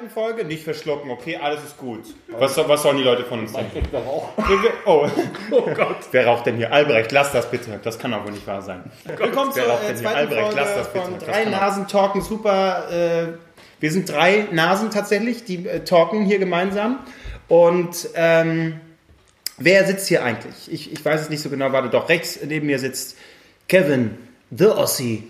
zweiten Folge. Nicht verschlucken, okay, alles ist gut. Was, was sollen die Leute von uns denken? Oh. oh Gott. Wer raucht denn hier? Albrecht, lass das bitte. Das kann doch wohl nicht wahr sein. willkommen zur äh, zweiten Albrecht, Folge lass das bitte. von Das Drei Nasen talken. Super. Äh, wir sind drei Nasen tatsächlich, die äh, talken hier gemeinsam. Und ähm, wer sitzt hier eigentlich? Ich, ich weiß es nicht so genau. Warte, doch rechts neben mir sitzt Kevin, The Ossi,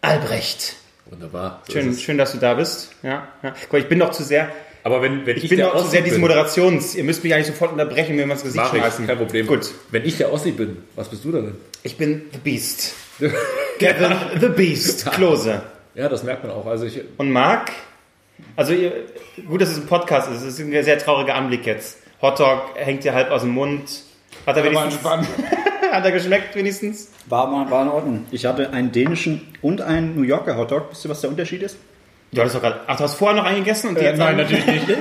Albrecht. Wunderbar. So Schön, schön, dass du da bist. Ja, ja. Guck ich bin doch zu sehr, Aber wenn, wenn ich, ich bin der doch zu sehr diese Moderations. Ihr müsst mich eigentlich sofort unterbrechen, wenn wir ins Gesicht mach ich, schmeißen. kein Problem. Gut. Wenn ich der Ossi bin, was bist du denn? Ich bin The Beast. Kevin The Beast. Klose. Ja, das merkt man auch. Also ich, Und Marc? Also ihr, gut, dass es ein Podcast ist. Es ist ein sehr trauriger Anblick jetzt. Hotdog hängt dir halb aus dem Mund. Hat er wenigstens, hat er geschmeckt wenigstens? War, mal- war in Ordnung. Ich hatte einen dänischen und einen New Yorker Hotdog. Wisst ihr, was der Unterschied ist? Du hattest doch gerade. Ach, du hast vorher noch einen gegessen und die jetzt einen? nicht.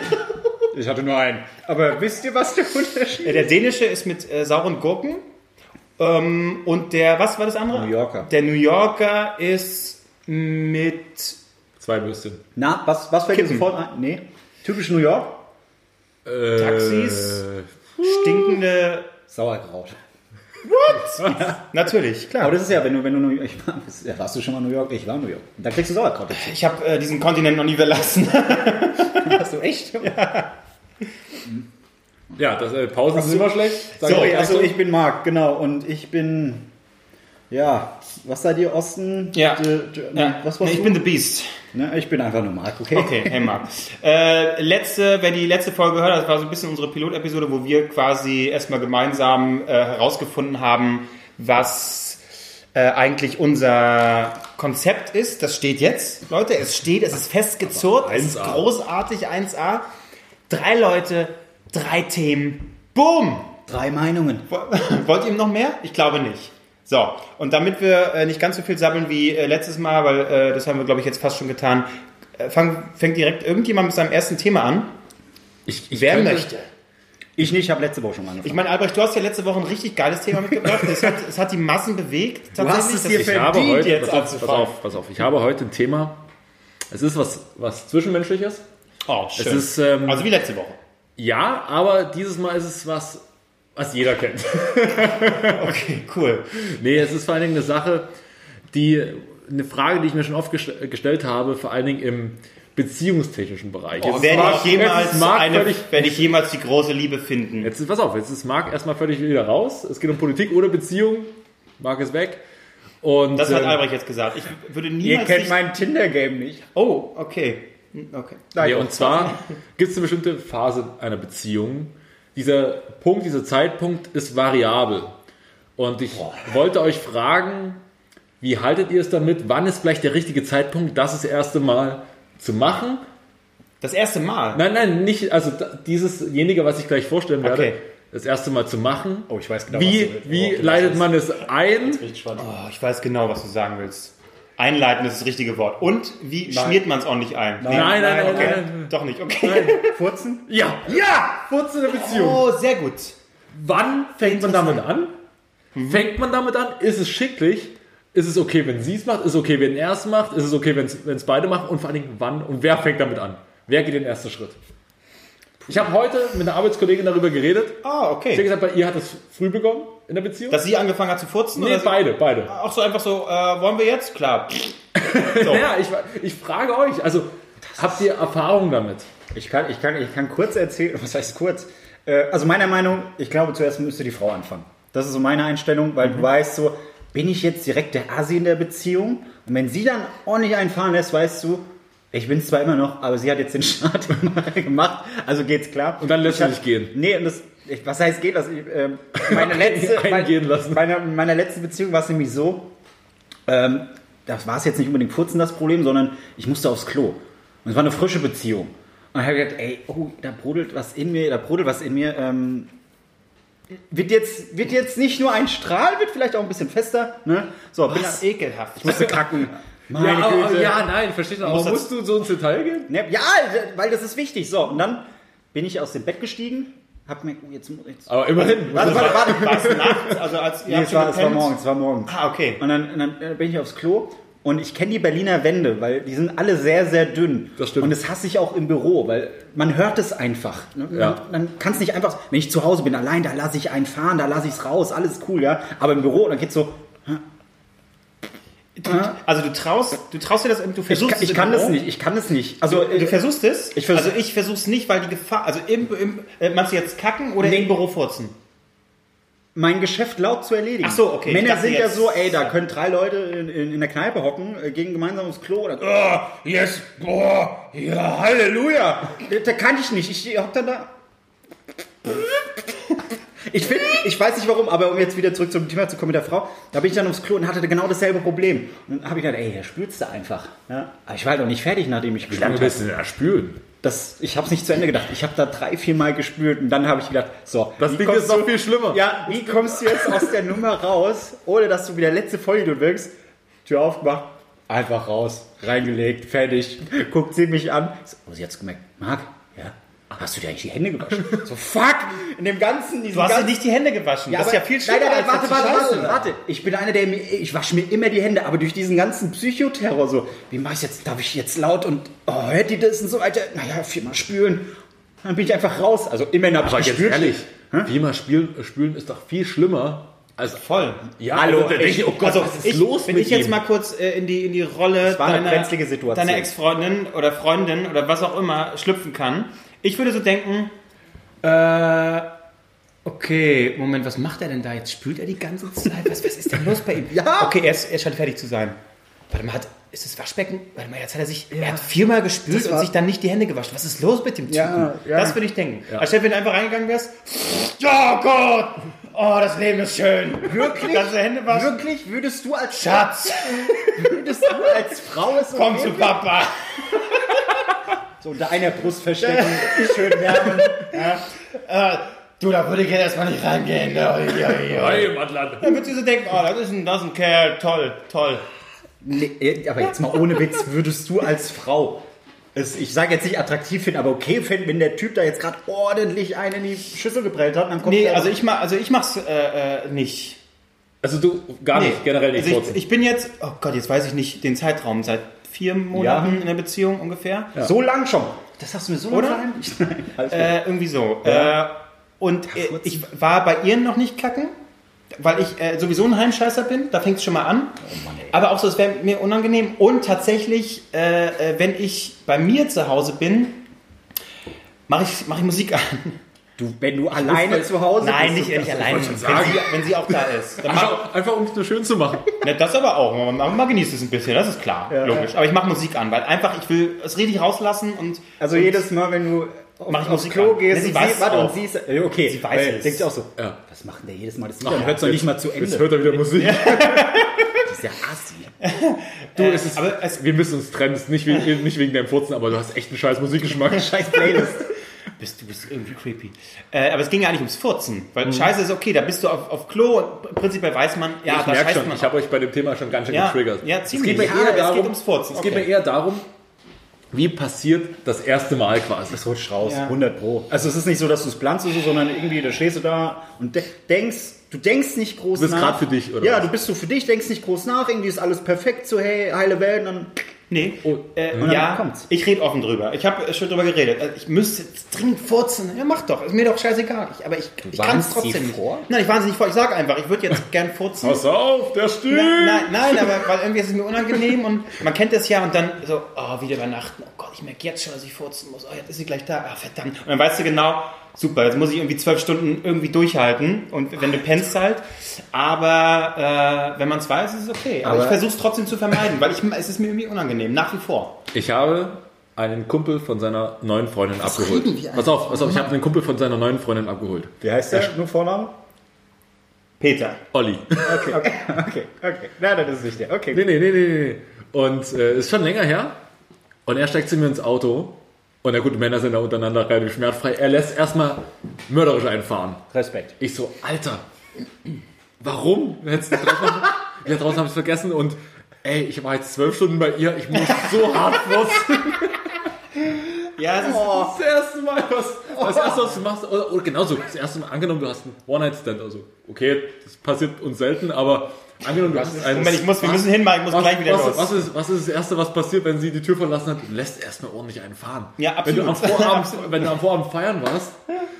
Ich hatte nur einen. Aber wisst ihr, was der Unterschied Ja, Der dänische ist mit äh, sauren Gurken. Ähm, und der, was war das andere? New Yorker. Der New Yorker ist mit zwei Würstchen. Na, was, was fällt dir sofort ein? Nee. Typisch New York? Äh, Taxis. stinkende. Sauerkraut. Natürlich, klar. Aber das ist ja, wenn du, wenn du New York, ich war, ja, warst du schon mal New York? Ich war New York. Da kriegst du Sauerkraut dazu. Ich habe äh, diesen Kontinent noch nie verlassen. Hast du echt? Ja, das, äh, Pausen sind immer schlecht. Sorry, also so. ich bin Marc, genau. Und ich bin, ja, was seid ihr, Osten? Ja. D, d, Ja. Was warst Nee, ich bin The Beast. ne, ich bin einfach nur Marc, okay? Okay, hey Marc. Äh, letzte, wer die letzte Folge gehört hat, das war so ein bisschen unsere Pilotepisode, wo wir quasi erstmal gemeinsam äh, herausgefunden haben, was äh, eigentlich unser Konzept ist. Das steht jetzt, Leute. Es steht, es ist festgezurrt, es ist 1A. großartig, 1A. Drei Leute, drei Themen. Boom! Drei Meinungen. Wollt ihr noch mehr? Ich glaube nicht. So, und damit wir äh, nicht ganz so viel sammeln wie äh, letztes Mal, weil äh, das haben wir, glaube ich, jetzt fast schon getan, äh, fang, fängt direkt irgendjemand mit seinem ersten Thema an. ich, ich Wer könnte- möchte? Ich nicht, ich habe letzte Woche schon angefangen. Ich meine, Albrecht, du hast ja letzte Woche ein richtig geiles Thema mitgebracht. Es hat, es hat die Massen bewegt. Du hast es dir Ich habe heute, jetzt pass auf, pass auf, pass auf, ich habe heute ein Thema. Es ist was, was Zwischenmenschliches. Oh, schön. Es ist, ähm, also wie letzte Woche. Ja, aber dieses Mal ist es was, was jeder kennt. Okay, cool. nee, es ist vor allen Dingen eine Sache, die, eine Frage, die ich mir schon oft gest gestellt habe, vor allen Dingen im beziehungstechnischen Bereich. Ist Werde ich, jemals ist Marc eine, völlig, werde ich jemals die große Liebe finden? jetzt pass auf, jetzt ist Marc erstmal völlig wieder raus. Es geht um Politik oder Beziehung. Marc ist weg. Und, Das hat ähm, Albrecht jetzt gesagt. Ich würde ihr niemals... kennt dich- mein Tinder-Game nicht. Oh, okay. Hm, Okay. Nee, und zwar gibt es eine bestimmte Phase einer Beziehung. Dieser Punkt, dieser Zeitpunkt ist variabel. Und ich wollte euch fragen, wie haltet ihr es damit? Wann ist vielleicht der richtige Zeitpunkt, das das erste Mal zu machen? Das erste Mal. Nein, nein, nicht, also diesesjenige, was ich gleich vorstellen werde, Okay. das erste Mal zu machen. Oh, ich weiß genau, Wie, was du willst. wie Oh, leitet man es ein? Oh, ich weiß genau, was du sagen willst. Einleiten ist das richtige Wort. Und wie schmiert man es ordentlich ein? Nein, Nein, nein, nein, okay. nein, nein. Doch nicht, okay. Furzen? Ja, ja, kurz in der Beziehung. Oh, sehr gut. Wann fängt man damit an? Fängt man damit an? Ist es schicklich? Ist es okay, wenn sie es macht? Ist es okay, wenn er es macht? Ist es okay, wenn es beide machen? Und vor allen Dingen, wann und wer fängt damit an? Wer geht den ersten Schritt? Ich habe heute mit einer Arbeitskollegin darüber geredet. Ah, Sie hat okay. gesagt, bei ihr hat es früh begonnen in der Beziehung. Dass sie angefangen hat zu furzen? nee, beide, beide. Auch so einfach so, äh, wollen wir jetzt? Klar. So. Ja, ich, ich frage euch, also habt ihr Erfahrung damit? Ich kann, ich, kann, ich kann kurz erzählen, was heißt kurz? Äh, also meiner Meinung, ich glaube zuerst müsste die Frau anfangen. Das ist so meine Einstellung, weil du weißt so, bin ich jetzt direkt der Asi in der Beziehung? Und wenn sie dann ordentlich einfahren lässt, weißt du, ich bin zwar immer noch, aber sie hat jetzt den Start gemacht, also geht's klar. Und dann lässt Ich sie hab- dich gehen. Nee, und das, ich, was heißt geht das? Ich, ähm, meine letzte, Eingehen lassen. Meine, meiner letzten Beziehung war es nämlich so, ähm, das war es jetzt nicht unbedingt Furzen das Problem, sondern ich musste aufs Klo. Und es war eine frische Beziehung. Und ich habe gedacht, ey, oh, da brodelt was in mir, da brodelt was in mir. Ähm, wird, jetzt, wird jetzt nicht nur ein Strahl, wird vielleicht auch ein bisschen fester. Ne? So, bin Was da, ekelhaft. ich musste kacken. Meine ja, aber- Güte. ja, nein, versteht du. Aber musst du so ins Detail gehen? Ne, ja, weil das ist wichtig. So, und dann bin ich aus dem Bett gestiegen, hab mir, oh, jetzt, jetzt Aber immerhin. warte, warte, warte. War es nachts? Also als Nee, es war, es war morgens, es war morgens. Ah, okay. Und dann, und dann äh, bin ich aufs Klo Und ich kenne die Berliner Wände, weil die sind alle sehr, sehr dünn. Das stimmt. Und das hasse ich auch im Büro, weil man hört es einfach. Ne? Ja. Man kann es nicht einfach, wenn ich zu Hause bin, allein, da lasse ich einen fahren, da lasse ich es raus, alles cool, ja. Aber im Büro, dann geht's so, Du, also du traust, du traust dir das, du ich, versuchst kann- ich es kann im das nicht, ich kann das nicht. Also, Du versuchst es? Ich versuch- also ich versuch's nicht, weil die Gefahr, also im, im äh, meinst du jetzt kacken oder Nee. im Büro furzen? mein Geschäft laut zu erledigen. Ach so, okay. Ich Männer sind ja so, ey, da können drei Leute in, in, in der Kneipe hocken, äh, gehen gemeinsam aufs Klo oder, oh, yes, boah, ja, Halleluja. Da kann ich nicht. Ich hock dann da. Ich, find, ich weiß nicht warum, aber um jetzt wieder zurück zum Thema zu kommen mit der Frau, da bin ich dann aufs Klo und hatte genau dasselbe Problem. Und dann habe ich gedacht, ey, da spülst du einfach. Ja? Aber ich war halt noch nicht fertig, nachdem ich Wie lange willst du denn da spülen? das, ich habe es nicht zu Ende gedacht. Ich habe da drei, vier Mal gespült und dann habe ich gedacht, so. Das wie Ding ist noch du- viel schlimmer. Ja, wie kommst du jetzt aus der Nummer raus, ohne dass du wieder letzte Folge wirkst? Tür aufgemacht, einfach raus, reingelegt, fertig. Guckt sie mich an. So, oh, sie hat's gemerkt. Marc, hast du dir eigentlich die Hände gewaschen? so, fuck! In dem ganzen, Du hast dir ganzen, nicht die Hände gewaschen. das ist ja viel schlimmer. Nein, nein, nein, als warte, warte, warte, warte. Ich bin einer, der mir, ich wasche mir immer die Hände, aber durch diesen ganzen Psychoterror so, wie mach ich jetzt, darf ich jetzt laut und, oh, hört die das und so weiter? Naja, viermal spülen. Dann bin ich einfach raus. Also immerhin habe ich gespült. ehrlich, wie mal spielen, spülen ist doch viel schlimmer als Voll. Ja, Hallo, also, ich- oh Gott, Also was ist ich, los wenn mit ich jetzt ihm? mal kurz äh, in die in die Rolle deiner, deiner Ex-Freundin oder Freundin oder was auch immer schlüpfen kann, ich würde so denken, äh, okay, Moment, was macht er denn da jetzt? Spült er die ganze Zeit? Was, was ist denn los bei ihm? Ja. Okay, er, ist, er scheint fertig zu sein. Warte mal, hat, ist das Waschbecken? Warte mal, jetzt hat er sich, er hat viermal gespült und sich dann nicht die Hände gewaschen. Was ist los mit dem Typen? Ja, ja. Das würde ich denken. Als wenn du einfach reingegangen wärst, ja Gott, oh, das Leben ist schön. Wirklich? Ganze Hände waschen. Wirklich? Würdest du als Schatz, würdest du als Frau es komm okay? zu Papa. So unter einer Brust verstecken, schön wärmen. Äh, du, da würde ich jetzt erstmal nicht reingehen. Ja, ja, ja. Dann würdest du so denken, oh, das ist ein, das ist ein Kerl, toll, toll. Nee, aber jetzt mal ohne Witz, würdest du als Frau es, ich sage jetzt nicht attraktiv finden, aber okay finden, wenn der Typ da jetzt gerade ordentlich einen in die Schüssel geprellt hat, dann kommt Nee, also ich, mach, also ich mach's äh, äh, nicht. Also du gar Nee. nicht, generell nicht Also ich, ich bin jetzt, oh Gott, jetzt weiß ich nicht den Zeitraum, seit vier Monaten in der Beziehung ungefähr. so lang schon. Das hast du mir so Oder? verheimlicht. Äh, irgendwie so. Äh, und äh, ich war bei ihr noch nicht kacken, weil ich äh, sowieso ein Heimscheißer bin. Da fängt es schon mal an. Aber auch so, es wäre mir unangenehm. Und tatsächlich, äh, äh, wenn ich bei mir zu Hause bin, mache ich, mach ich Musik an. Du, wenn du alleine zu Hause Nein, bist. nicht, du- nicht allein. Wenn sie, wenn sie auch da ist. Einfach, einfach um es nur schön zu machen. Ne, das aber auch. Man, man genießt es ein bisschen, das ist klar, logisch. Aber ich mache Musik an, weil einfach ich will es richtig rauslassen und Also und jedes Mal, wenn du Mach ich aufs Klo an. gehst, sie weiß sie, warte, und sie ist, äh, okay, Sie weiß weil es. denkst du auch so, Ja. was macht denn der jedes Mal das Lied? Dann hört es noch nicht mal zu Ende. Jetzt hört er wieder Musik. Das ist ja assi. Du, es ist, aber es- wir müssen uns trennen, nicht wegen, nicht wegen deinem Furzen, aber du hast echt einen scheiß Musikgeschmack. Scheiß Playlist. Bist, du bist irgendwie creepy. Äh, aber es ging ja nicht ums Furzen, weil Mhm. Scheiße ist okay, da bist du auf, auf Klo und prinzipiell weiß man, ja, ich da merke scheißt schon, man ich habe euch bei dem Thema schon ganz schön Ja, getriggert. ja, es ziemlich. geht mir Ja, eher aber es darum, geht ums Furzen, Es geht mir eher darum, wie passiert das erste Mal quasi. Das rutscht raus, Ja. 100 pro. Also es ist nicht so, dass du es planst oder so, sondern irgendwie, da stehst du da und de denkst, du denkst nicht groß Du bist nach. grad für dich, oder Ja, was? du bist so für dich, denkst nicht groß nach, irgendwie ist alles perfekt, so hey, heile Welt, und dann Nee, Oh, äh, und ja, kommt's. ich rede offen drüber. Ich habe schon drüber geredet. Also ich müsste jetzt dringend furzen. Ja, mach doch. Ist mir doch scheißegal. Ich, aber ich, ich kann es trotzdem nicht. vor? Nein, ich warne sie nicht vor. Ich sage einfach, ich würde jetzt gern furzen. Pass auf, der Stuhl! Nein, nein, nein, aber weil irgendwie ist es mir unangenehm und man kennt das ja und dann so, oh, wieder übernachten. Oh Gott, ich merke jetzt schon, dass ich furzen muss. Oh, jetzt ist sie gleich da. Ah, verdammt. Und dann weißt du genau, super, jetzt muss ich irgendwie zwölf Stunden irgendwie durchhalten und wenn du pennst halt. Aber äh, wenn man es weiß, ist es okay. Aber, Aber- ich versuche es trotzdem zu vermeiden, weil ich, es ist mir irgendwie unangenehm, nach wie vor. Ich habe einen Kumpel von seiner neuen Freundin abgeholt. reden wir Pass auf, pass auf, ich habe einen Kumpel von seiner neuen Freundin abgeholt. Wie heißt der? Nur Vorname? Peter. Olli. Okay, okay, okay, okay. Na, das ist nicht der. Okay. Nee, nee, nee, nee, nee. Und äh, ist schon länger her. Und er steigt zu mir ins Auto. Und ja gut, Männer sind da untereinander relativ schmerzfrei. Er lässt erstmal mörderisch einfahren. Respekt. Ich so, Alter, warum? Jetzt draußen, ja, draußen habe ich vergessen und ey, ich war jetzt zwölf Stunden bei ihr, ich muss so hart furzen. Ja, es ist, Das erste Mal, was, das erste, was du machst, oder, oder genauso, das erste Mal angenommen, du hast einen One-Night-Stand, also okay, das passiert uns selten, aber Angenommen, du hast einen. Moment, ich muss, wir müssen hinmachen, ich muss was, gleich wieder was, los. Was ist, was ist das Erste, was passiert, wenn sie die Tür verlassen hat? Du lässt erstmal ordentlich einen fahren. Ja, Wenn du, am absolut. Vorabend, wenn du am Vorabend feiern warst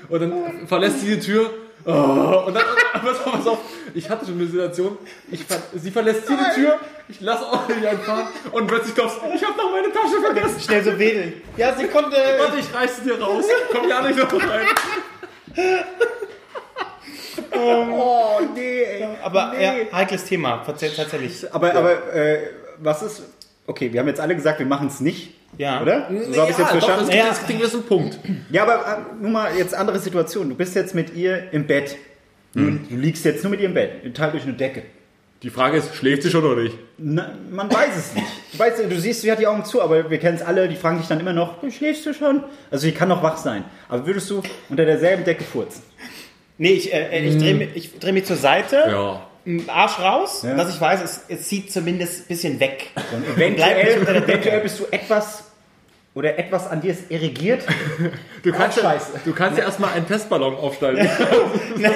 und dann verlässt sie die Tür oh, und dann, pass auf, pass auf, ich hatte schon eine Situation, ich, sie verlässt hier die Tür, ich lasse ordentlich einen fahren und plötzlich kommst ich habe noch meine Tasche vergessen. Schnell so wedeln. Ja, sie konnte. Warte, ich reiß sie dir raus. Komm ja nicht noch rein. Oh, nee, ey. Aber nee. ja, heikles Thema, tats- tatsächlich. Aber, aber äh, was ist. Okay, wir haben jetzt alle gesagt, wir machen es nicht. Ja. Oder? So habe ich jetzt doch, verstanden. Das, Ja. das Ding ist ein Punkt. Ja, aber äh, nur mal jetzt andere Situation. Du bist jetzt mit ihr im Bett. Du, du liegst jetzt nur mit ihr im Bett. Ihr teilt durch eine Decke. Die Frage ist, schläft sie schon oder nicht? Na, man weiß es nicht. Du, weißt, du siehst, sie hat die Augen zu, aber wir kennen es alle, die fragen dich dann immer noch, schläfst du schon? Also sie kann noch wach sein. Aber würdest du unter derselben Decke furzen? Nee, ich, äh, ich drehe mich, ich dreh mich zur Seite, Ja. Arsch raus, Ja. dass ich weiß, es, es zieht zumindest ein bisschen weg. Und eventuell, unter der Decke. eventuell bist du etwas oder etwas an dir ist irrigiert. Du kannst, ja, scheiße. du kannst ja erstmal einen Testballon aufsteigen.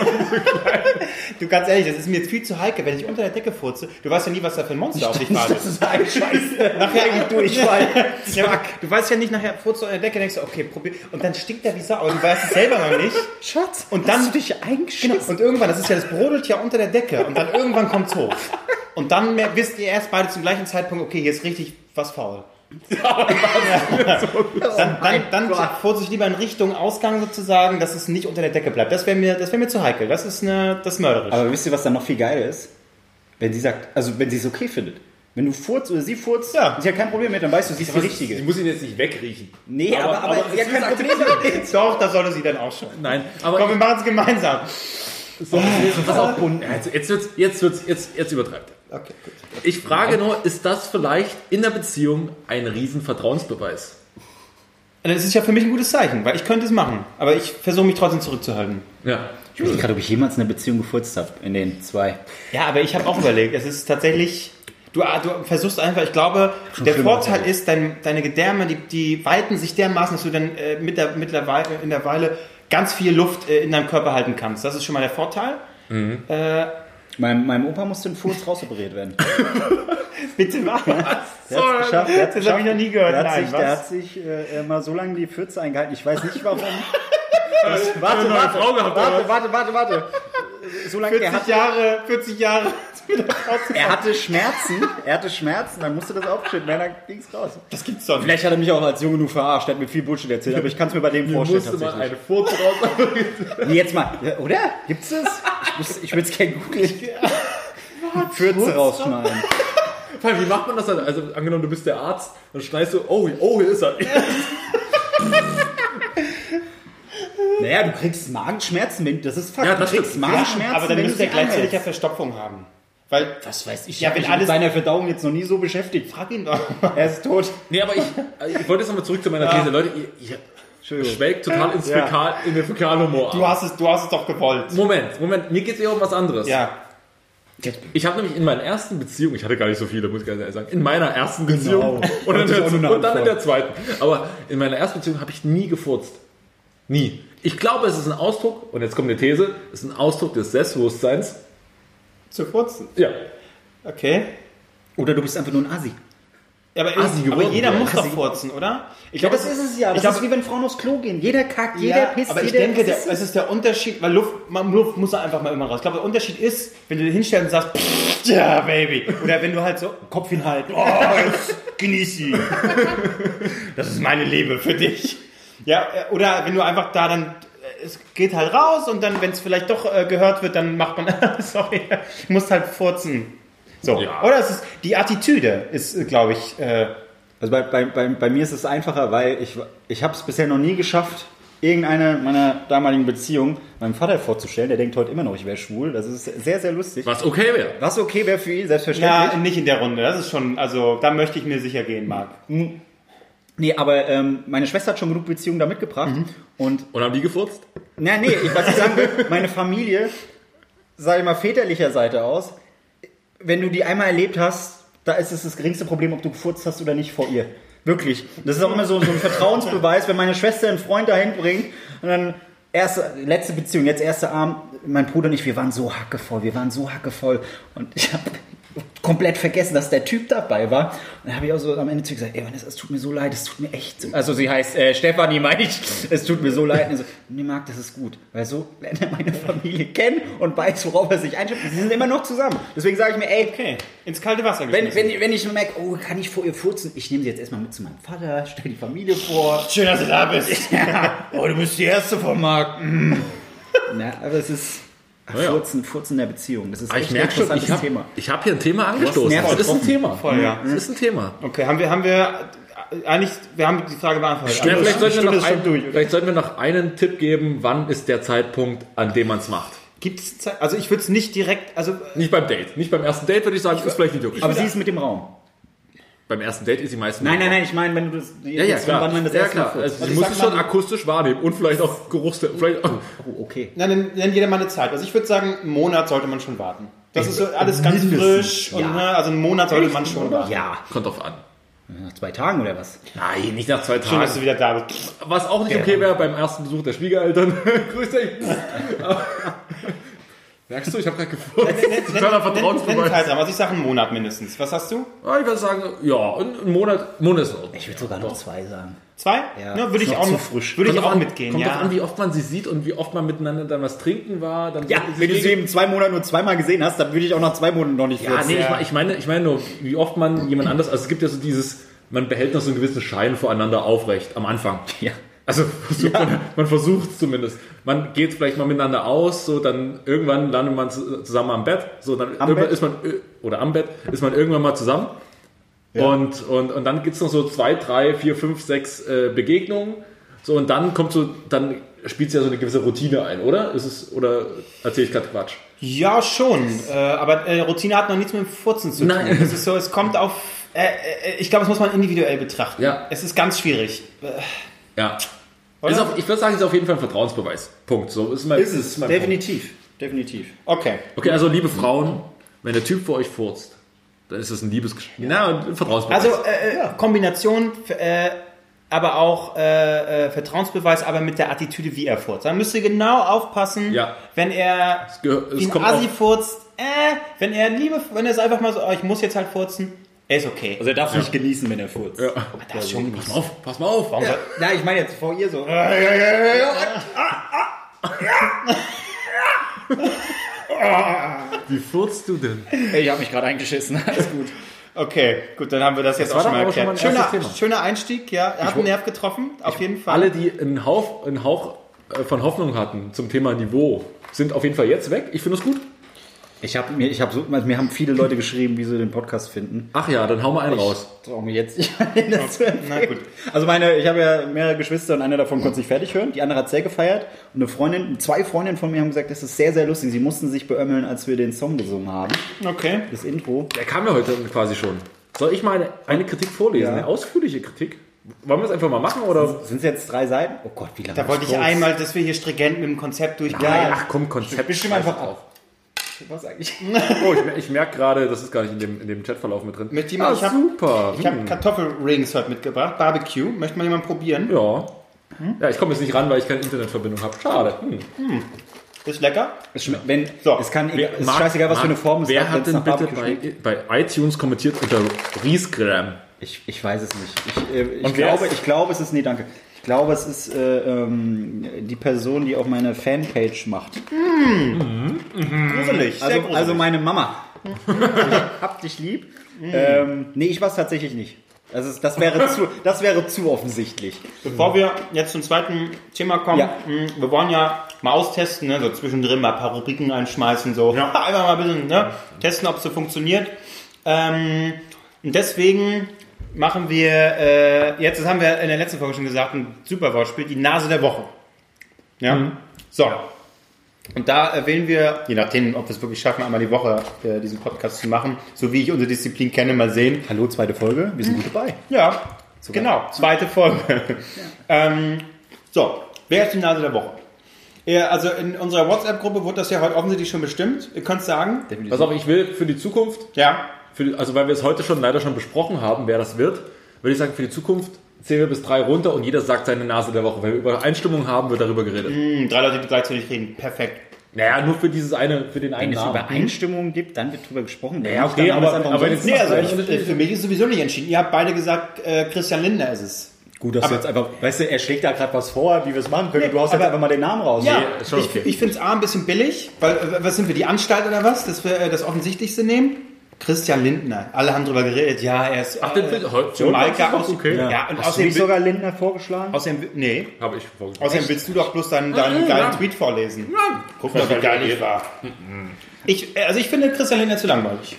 Du, ganz ehrlich, das ist mir jetzt viel zu heikel, wenn ich unter der Decke furze. Du weißt ja nie, was da für ein Monster auf dich wartet. Das ist ein Scheiß. Nachher Durchfall. Ja, du weißt ja nicht, nachher furzt du unter der Decke, denkst du, okay, probier. Und dann stinkt der wie Sau, aber du weißt es selber noch nicht. Schatz, Und dann hast du dich eingeschissen? Genau. Und irgendwann, das ist ja, das brodelt ja unter der Decke. Und dann irgendwann kommt's hoch. Und dann wisst ihr erst beide zum gleichen Zeitpunkt, okay, hier ist richtig was faul. Dann dann, dann furze ich lieber in Richtung Ausgang sozusagen, dass es nicht unter der Decke bleibt. Das wäre mir, das wäre mir zu heikel. Das ist eine, das ist mörderisch. Aber wisst ihr, was dann noch viel geiler ist? Wenn sie sagt, also wenn sie es okay findet. Wenn du furzt oder sie furzt, Ja. sie hat kein Problem mit, dann weißt du, sie ist die Richtige. Ich muss ihn jetzt nicht wegriechen. Nee, aber, aber, sie hat es kein Problem damit. Doch, das sollte sie dann auch schon. Nein, aber Komm, wir machen es gemeinsam. so, jetzt, pass auf. Jetzt, jetzt wird's, jetzt wird's, jetzt, jetzt übertreibt er. Okay, gut. Ich frage nur, ist das vielleicht in der Beziehung ein riesen Vertrauensbeweis? Das ist ja für mich ein gutes Zeichen, weil ich könnte es machen. Aber ich versuche mich trotzdem zurückzuhalten. Ja. Ich weiß nicht gerade, ob ich jemals eine Beziehung gefurzt habe in den zwei. Ja, aber ich habe auch überlegt, es ist tatsächlich. Du, du versuchst einfach, ich glaube, der schlimmer Vorteil ist, dein, deine Gedärme, die, die weiten sich dermaßen, dass du dann äh, mit der, mittlerweile, in der Weile ganz viel Luft äh, in deinem Körper halten kannst. Das ist schon mal der Vorteil. Äh, Meinem, meinem Opa musste ein Furz rausoperiert werden. bitte was? Der hat's geschafft. Der hat's Das habe ich noch nie gehört. Der hat Nein, sich, der hat sich äh, mal so lange die Pfütze eingehalten. Ich weiß nicht warum. warte, neue warte, Frau gehabt, warte, warte, warte, warte. So lange, er 40 hatte, Jahre, 40 Jahre. er hatte Schmerzen. Er hatte Schmerzen, dann musste das aufgeschnitten werden, dann ging's raus. Das gibt's doch nicht. Vielleicht hat er mich auch als Junge nur verarscht, hat mir viel Bullshit erzählt, aber ich kann es mir bei dem vorstellen tatsächlich. eine Furz raus. Nee, jetzt mal, oder? Gibt's das? Ich, muss- ich würde es gerne googeln. Fürze rausschneiden. Vor allem, Wie macht man das dann? Also angenommen, du bist der Arzt, dann schneidest du, oh, oh, hier ist er. Naja, du kriegst Magenschmerzen, wenn das ist Fakt. Ja, das du kriegst. Magenschmerzen, aber dann wenn du müsste er gleichzeitig ja. Verstopfung haben. Weil, Das weiß ich Ja, ja, wenn alles- mit seiner Verdauung jetzt noch nie so beschäftigt. frag ihn doch. Er ist tot. Nee, aber ich, ich wollte jetzt nochmal zurück zu meiner These. Leute, ihr, ihr schwelgt total ins Ja. Fäkal, in den Fäkalhumor Du ab. hast es, du hast es doch gewollt. Moment, Moment, mir geht es eher um was anderes. Ja. Ich habe nämlich in meiner ersten Beziehung, ich hatte gar nicht so viele, muss ich ganz ehrlich sagen, in meiner ersten Beziehung und, ist der, auch nur eine und dann in der zweiten. Aber in meiner ersten Beziehung habe ich nie gefurzt. Nie. Ich glaube, es ist ein Ausdruck, und jetzt kommt eine These, es ist ein Ausdruck des Selbstbewusstseins. Zu furzen. Ja. Okay. Oder du bist einfach nur ein Assi. Ja, aber, Assi aber jeder ja. muss doch furzen, oder? Ich Ja, glaube, das ist es ja. Das ich glaube, ist wie wenn Frauen aufs Klo gehen. Jeder kackt, jeder ja, pisst, aber ich jeder denke, der, es ist der Unterschied, weil Luft, man, Luft muss da einfach mal immer raus. Ich glaube, der Unterschied ist, wenn du dich hinstellst und sagst, "Pff, ja, Baby. Oder wenn du halt so, Kopf hinhalten, oh, jetzt genieß sie. Das ist meine Liebe für dich. Ja, äh, oder wenn du einfach da dann, äh, es geht halt raus und dann, wenn es vielleicht doch äh, gehört wird, dann macht man, sorry, musst halt furzen. So. Ja. Oder es ist, die Attitüde ist, glaube ich, äh, Also bei, bei, bei, bei mir ist es einfacher, weil ich, ich habe es bisher noch nie geschafft, irgendeine meiner damaligen Beziehungen meinem Vater vorzustellen. Der denkt heute immer noch, ich wäre schwul. Das ist sehr, sehr lustig. Was okay wäre. Was okay wäre für ihn, selbstverständlich. ja, nicht in der Runde. Das ist schon, also, da möchte ich mir sicher gehen, Marc. Nee, aber ähm, meine Schwester hat schon genug Beziehungen da mitgebracht. Und, Und haben die gefurzt? na nee, ich, was ich sagen will, meine Familie, sag ich mal, väterlicher Seite aus, wenn du die einmal erlebt hast, da ist es das geringste Problem, ob du gefurzt hast oder nicht vor ihr. Wirklich. Das ist auch immer so, so ein Vertrauensbeweis, wenn meine Schwester einen Freund dahin bringt und dann erste, letzte Beziehung, jetzt erster Abend, mein Bruder und ich, wir waren so hackevoll, wir waren so hackevoll und ich habe komplett vergessen, dass der Typ dabei war. Und dann habe ich auch so am Ende zu ihr gesagt, ey Vanessa, es tut mir so leid, es tut mir echt so. Also sie heißt äh, Stefanie, meine ich, es tut mir so leid. Und so, nee, Marc, das ist gut, weil so lernt er meine Familie kennen und weiß, worauf er sich einschätzt. Sie sind immer noch zusammen. Deswegen sage ich mir, ey, Okay, ins kalte Wasser wenn, wenn, wenn ich merke, oh, kann ich vor ihr furzen, ich nehme sie jetzt erstmal mit zu meinem Vater, stelle die Familie vor. Schön, dass du da bist. Ja, oh, du bist die Erste vom Markt. Mm. Na, aber es ist ach, ja. Furzen, Furzen der Beziehung. Das ist Aber echt ich merke schon, ich habe Thema. ich hab hier ein Thema angestoßen. Das ist ein. Thema. Voll, ja. Das ist ein Thema. Okay, haben wir, haben wir äh, eigentlich, wir haben die Frage beantwortet. Ja, Also, vielleicht, sollten wir noch ein, durch. vielleicht sollten wir noch einen Tipp geben, wann ist der Zeitpunkt, an dem man es macht. Gibt es Zeit? Also ich würde es nicht direkt, also Nicht beim Date. Nicht beim ersten Date würde ich sagen, ist vielleicht nicht okay. Aber sie ist mit dem Raum. Beim ersten Date ist sie meistens. Nein, nein, nein, ich meine, wenn du das. Ja, ja, klar. Wann man das ja, erste Mal klar. furzt. Also, Also muss es schon mal- akustisch wahrnehmen und vielleicht auch Geruchs... Vielleicht, Oh, okay. Na, dann nennt jeder mal eine Zeit. Also ich würde sagen, einen Monat sollte man schon warten. Das ist so alles ganz frisch. Und, ja. ne, also einen Monat sollte man schon warten. Ja. kommt drauf an. Nach zwei Tagen oder was? Nein, nicht nach zwei Schön, dass du Tagen. wieder da bist. Was auch nicht okay wäre beim ersten Besuch der Schwiegereltern. Grüß dich. Merkst du, ich habe gerade gefurzt. Totaler Nenn, nenn Vertrauensbeweis. Zeitraum. Also ich sage einen Monat mindestens. Was hast du? Ja, ich würde sagen, ja, ein Monat, Monat ist auch. Ich würde sogar noch zwei sagen. Zwei? Ja, ne, würde ich auch frisch. Würde ich Kommt auch an- mitgehen. Kommt ja. drauf an, wie oft man sie sieht und wie oft man miteinander dann was trinken war. Dann Ja, wenn du sie eben zwei Monate nur zweimal gesehen hast, dann würde ich auch nach zwei Monaten noch nicht Ja, nee, ich, meine- ich meine, ich meine nur, wie oft man jemand anders, also es gibt ja so dieses, man behält noch so einen gewissen Schein voreinander aufrecht am Anfang. Ja. Also versucht man, man versucht es zumindest. Man geht vielleicht mal miteinander aus, so dann irgendwann landet man zu- zusammen am Bett, so dann Am irgendwann Bett? ist man äh, oder am Bett ist man irgendwann mal zusammen. Und, und, und dann gibt's noch so zwei, drei, vier, fünf, sechs äh, Begegnungen. So, und dann kommt so, dann spielt ja so eine gewisse Routine ein, oder? Ist es, oder erzähle ich gerade Quatsch? Ja, schon. Äh, aber äh, Routine hat noch nichts mit dem Furzen zu tun. Nein. Es ist so, es kommt auf. Äh, äh, ich glaube, das muss man individuell betrachten. Ja. Es ist ganz schwierig. Ja. Ist auf, ich würde sagen, ist auf jeden Fall ein Vertrauensbeweis. Punkt. So ist mein, Ist es, mein Punkt. definitiv. Definitiv. Okay. Okay, also liebe Frauen, wenn der Typ vor euch furzt, dann ist das ein Liebesgesch... Na, ein Vertrauensbeweis. Also äh, äh, Kombination, äh, aber auch äh, äh, Vertrauensbeweis, aber mit der Attitüde, wie er furzt. Da müsst ihr genau aufpassen, Ja. wenn er es kommt Assi auf- furzt, äh, wenn er liebe, wenn er es einfach mal so, oh, ich muss jetzt halt furzen, er ist okay. Also er darf nicht genießen, wenn er furzt. ja. das ist schon Pass mal auf, pass mal auf. Warum soll- Ja, ich meine jetzt vor ihr so. Wie furzt du denn? Ich habe mich gerade eingeschissen. Alles gut. Okay, gut, dann haben wir das jetzt war auch schon mal aber schon erklärt. mal ein schöner, schöner Einstieg, ja. Er hat einen Nerv getroffen, auf jeden Fall. Alle, die einen Hauch, einen Hauch äh, von Hoffnung hatten zum Thema Niveau, sind auf jeden Fall jetzt weg. Ich finde es gut. Ich habe mir, ich habe so, also mir haben viele Leute geschrieben, wie sie den Podcast finden. Ach ja, dann hau mal einen raus. Traue mir jetzt nicht einen das zu. Na gut. Also meine, ich habe ja mehrere Geschwister und einer davon konnte sich fertig hören. Die andere hat sehr gefeiert. Und eine Freundin, zwei Freundinnen von mir haben gesagt, das ist sehr, sehr lustig. Sie mussten sich beömmeln, als wir den Song gesungen haben. Okay. Das Intro. Der kam ja heute quasi schon. Soll ich mal eine, eine Kritik vorlesen? Ja. Eine ausführliche Kritik? Wollen wir es einfach mal machen? Oder? Sind es jetzt drei Seiten? Oh Gott, wie lange Da wollte ich das? einmal, dass wir hier stringent mit dem Konzept durchgehen. Ja, Ach komm, Konzept. Bestimm einfach auf. Was eigentlich? Oh, ich, ich merke gerade, das ist gar nicht in dem, in dem Chatverlauf mit drin. Möchte jemand- ah, ich hab- super. Ich habe Hm. Kartoffelrings heute mitgebracht, Barbecue. Möchte mal jemand probieren? Ja. Ja, ich komme jetzt nicht ran, weil ich keine Internetverbindung habe. Schade. Hm. Ist lecker? Es schmeckt- Wenn, So. es kann, Wer- es ist Marc- scheißegal, was für eine Form es Wer hat, hat denn bitte bei, bei iTunes kommentiert unter Riesgram? Ich, ich weiß es nicht. Ich, äh, ich, glaube, ich glaube, es ist, nee, danke. Ich glaube, es ist äh, ähm, die Person, die auch meine Fanpage macht. Gruselig. sehr Also, gruselig. also meine Mama. ich hab dich lieb. Ähm, nee, ich war es tatsächlich nicht. Also das wäre zu, das wäre zu offensichtlich. Bevor wir jetzt zum zweiten Thema kommen, Ja. mh, wir wollen ja mal austesten, ne? so zwischendrin mal ein paar Rubriken einschmeißen, so einfach mal ein bisschen ne? testen, ob es so funktioniert. Ähm, und deswegen machen wir, äh, jetzt das haben wir in der letzten Folge schon gesagt, ein super Wortspiel, die Nase der Woche. Ja, so. Und da äh, wählen wir, je nachdem, ob wir es wirklich schaffen, einmal die Woche äh, diesen Podcast zu machen, so wie ich unsere Disziplin kenne, mal sehen, Hallo, zweite Folge. Wir sind gut dabei. ja, genau. Zweite Folge. ähm, so, wer ist die Nase der Woche? Ja, also in unserer WhatsApp-Gruppe wurde das ja heute offensichtlich schon bestimmt. Ihr könnt sagen. Pass auf, ich will für die Zukunft, Ja. Für also weil wir es heute schon leider schon besprochen haben, wer das wird, würde ich sagen, für die Zukunft zählen wir bis drei runter und jeder sagt seine Nase der Woche. Wenn wir über Einstimmung haben, wird darüber geredet. Hm, drei Leute, die gleichzeitig reden. Perfekt. Naja, nur für dieses eine, für den Wenn einen es Namen. Übereinstimmungen gibt, dann wird drüber gesprochen. Wenn Ja, nicht, okay, aber- aber jetzt- Nee, also ich, für mich ist sowieso nicht entschieden. Ihr habt beide gesagt, äh, Christian Lindner ist es. Gut, dass Aber- du jetzt einfach, weißt du, er schlägt da gerade was vor, wie wir es machen können. Nee, du haust jetzt aber- einfach mal den Namen raus. Ja, schon okay. ich, ich finde es A ein bisschen billig, weil, äh, was sind wir, die Anstalt oder was, dass wir äh, das Offensichtlichste nehmen? Christian Lindner. Alle haben drüber geredet, ja, er ist Ach, den äh, heute- Jamaika aus, okay. ja. Ja. und Hast du außerdem, nicht sogar Lindner vorgeschlagen? außerdem, nee, Habe ich vorgestellt. außerdem willst du doch bloß deinen, deinen ja, geilen ja. Tweet vorlesen. Guck mal, wie geil ich war. Ich, also ich finde Christian Lindner zu langweilig.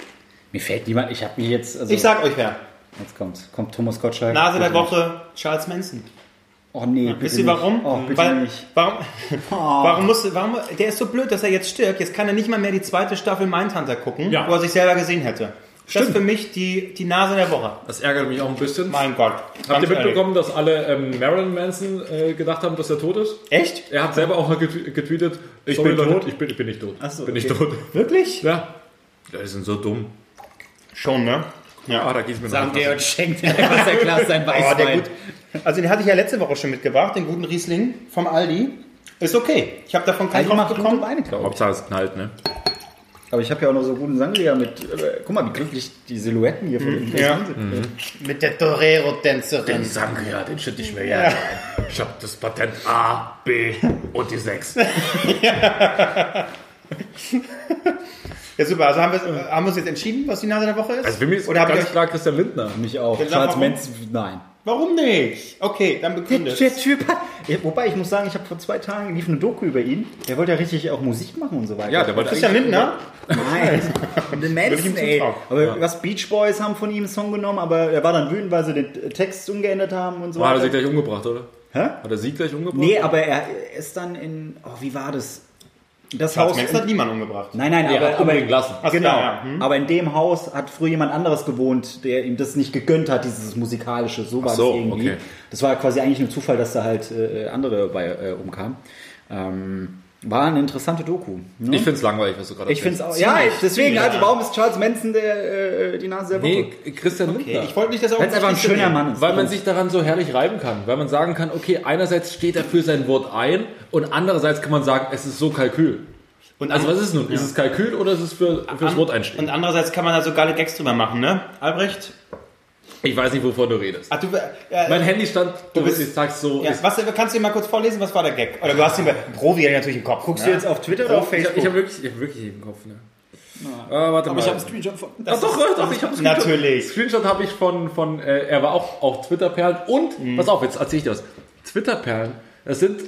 Mir fällt niemand, ich habe mir jetzt, also, Ich sag euch wer. jetzt kommt, kommt Thomas Gottschalk. Nase der Woche, Charles Manson. Oh nee, bitte Wisst ihr nicht. warum? Oh, bitte Weil, nicht. Warum, warum musste, warum, der ist so blöd, dass er jetzt stirbt. Jetzt kann er nicht mal mehr die zweite Staffel Mindhunter gucken, Ja. wo er sich selber gesehen hätte. Das ist für mich die, die Nase der Woche. Das ärgert mich auch ein bisschen. Mein Gott. Habt ihr ehrlich. mitbekommen, dass alle ähm, Marilyn Manson äh, gedacht haben, dass er tot ist? Echt? Er hat selber auch getweetet, ich bin Leute, tot? Ich bin, ich bin nicht tot. Ach so, bin nicht okay. tot. Wirklich? Ja. ja. Die sind so dumm. Schon, ne? Ja. Ah, da geht's mir Sagt noch er und schenkt aus der Glas sein Oh, der Weißwein. gut. Also den hatte ich ja letzte Woche schon mitgebracht, den guten Riesling vom Aldi. Ist okay. Ich habe davon keinen Kopf bekommen. Ich. Hauptsache es knallt, ne? Aber ich habe ja auch noch so guten Sangria mit, äh, guck mal, wie glücklich die Silhouetten hier von Mhm. den Ja. Mit der Torero-Tänzerin. Sangria, den schütte ich mir ja. ein. Ich habe das Patent A, B und die 6. Ja, super. Also haben wir, haben wir uns jetzt entschieden, was die Nase der Woche ist? Also für mich ist Oder ganz euch, klar Christian Lindner. Mich auch. Sag, Charles? Manson, nein. warum nicht? Okay, dann Der, begründet. der Typ hat, ja, wobei ich muss sagen, ich habe vor zwei Tagen lief eine Doku über ihn. Der wollte ja richtig auch Musik machen und so weiter. Ja, der wollte Christian Lindner? Nein, ihm Manson, ey. Aber was Beach Boys haben von ihm einen Song genommen, aber er war dann wütend, weil sie den Text umgeändert haben und so Hat er sich weiter. gleich umgebracht, oder? Hä? Hat er sie gleich umgebracht? Nee, aber er ist dann in, oh, wie war das? Das Charles Haus. Manson hat niemanden umgebracht. Nein, nein, Er aber, hat aber lassen. Genau. klar, ja. Hm. Aber in dem Haus hat früher jemand anderes gewohnt, der ihm das nicht gegönnt hat, dieses musikalische. So war so, es irgendwie. okay. Das war quasi eigentlich nur Zufall, dass da halt äh, andere bei äh, umkamen. Ähm, war eine interessante Doku. Ne? Ich finde es langweilig, was du gerade Ich finde es auch. Ja, deswegen, ziemlich, also ja. warum ist Charles Manson der, äh, die Nase der Woche? Nee, Christian Okay, Lindner. ich wollte nicht, dass er es einfach ein schöner nehmen. Mann ist. Weil man sich daran so herrlich reiben kann. Weil man sagen kann, okay, einerseits steht er für sein Wort ein und andererseits kann man sagen, es ist so Kalkül. Und Also was ist es nun? Ist es Kalkül oder ist es für, für das Wort Und einstehen? andererseits kann man da so geile Gags drüber machen, ne? Albrecht? Ich weiß nicht, wovon du redest. Ach, du, äh, Mein Handy stand, du bist- bist, ich sag's so, ja, ist, was, kannst du dir mal kurz vorlesen, was war der Gag? Oder du hast ihn bei Provi ja natürlich im Kopf. Guckst ne? du jetzt auf Twitter oder auf ich Facebook? habe hab wirklich, ich hab wirklich im Kopf, ne? Ah, warte mal. einen Screenshot von. Ach doch, doch, doch, ich habe Natürlich. Screenshot habe ich von, von äh, er war auch auf Twitter-Perlen und, Mhm. pass auf, jetzt erzähle ich dir was. Twitter-Perlen, das sind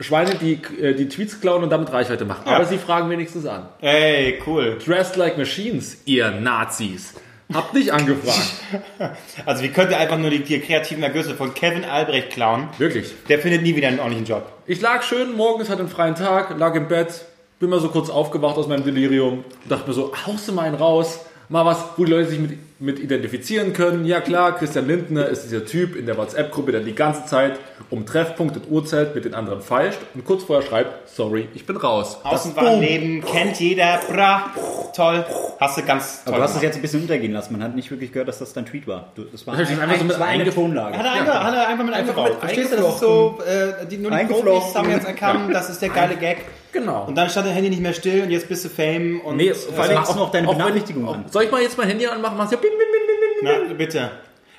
Schweine, die äh, die Tweets klauen und damit Reichweite machen. Ja. Aber sie fragen wenigstens an. Ey, cool. Dressed like Machines, ihr Nazis. Habt nicht angefragt. Also wie könnt ihr einfach nur die, die kreativen Ergüsse von Kevin Albrecht klauen? Wirklich. Der findet nie wieder einen ordentlichen Job. Ich lag schön morgens, hatte einen freien Tag, lag im Bett, bin mal so kurz aufgewacht aus meinem Delirium, dachte mir so, haust du mal einen raus, mal was, wo die Leute sich mit, mit identifizieren können. Ja klar, Christian Lindner ist dieser Typ in der WhatsApp-Gruppe, der die ganze Zeit um Treffpunkt und Uhrzeit mit den anderen feilscht und kurz vorher schreibt, sorry, ich bin raus. Außenwahrleben kennt jeder. Bra. Toll. Hast du ganz toll Aber du hast es jetzt ein bisschen untergehen lassen. Man hat nicht wirklich gehört, dass das dein Tweet war. Das war, Das hab ich einfach so mit das war eine Tonlage. Hat er, einfach, hat er einfach mit Einfach mit Verstehst du, das ist so, äh, die, nur die. Profis haben jetzt erkannt, das ist der geile Gag. Genau. Und dann stand dein Handy nicht mehr still und jetzt bist du Fame und Nee, äh, vor allem machst du noch deine auch Benachrichtigung auch- an. Soll ich mal jetzt mein Handy anmachen? Machst du ja Na, bitte.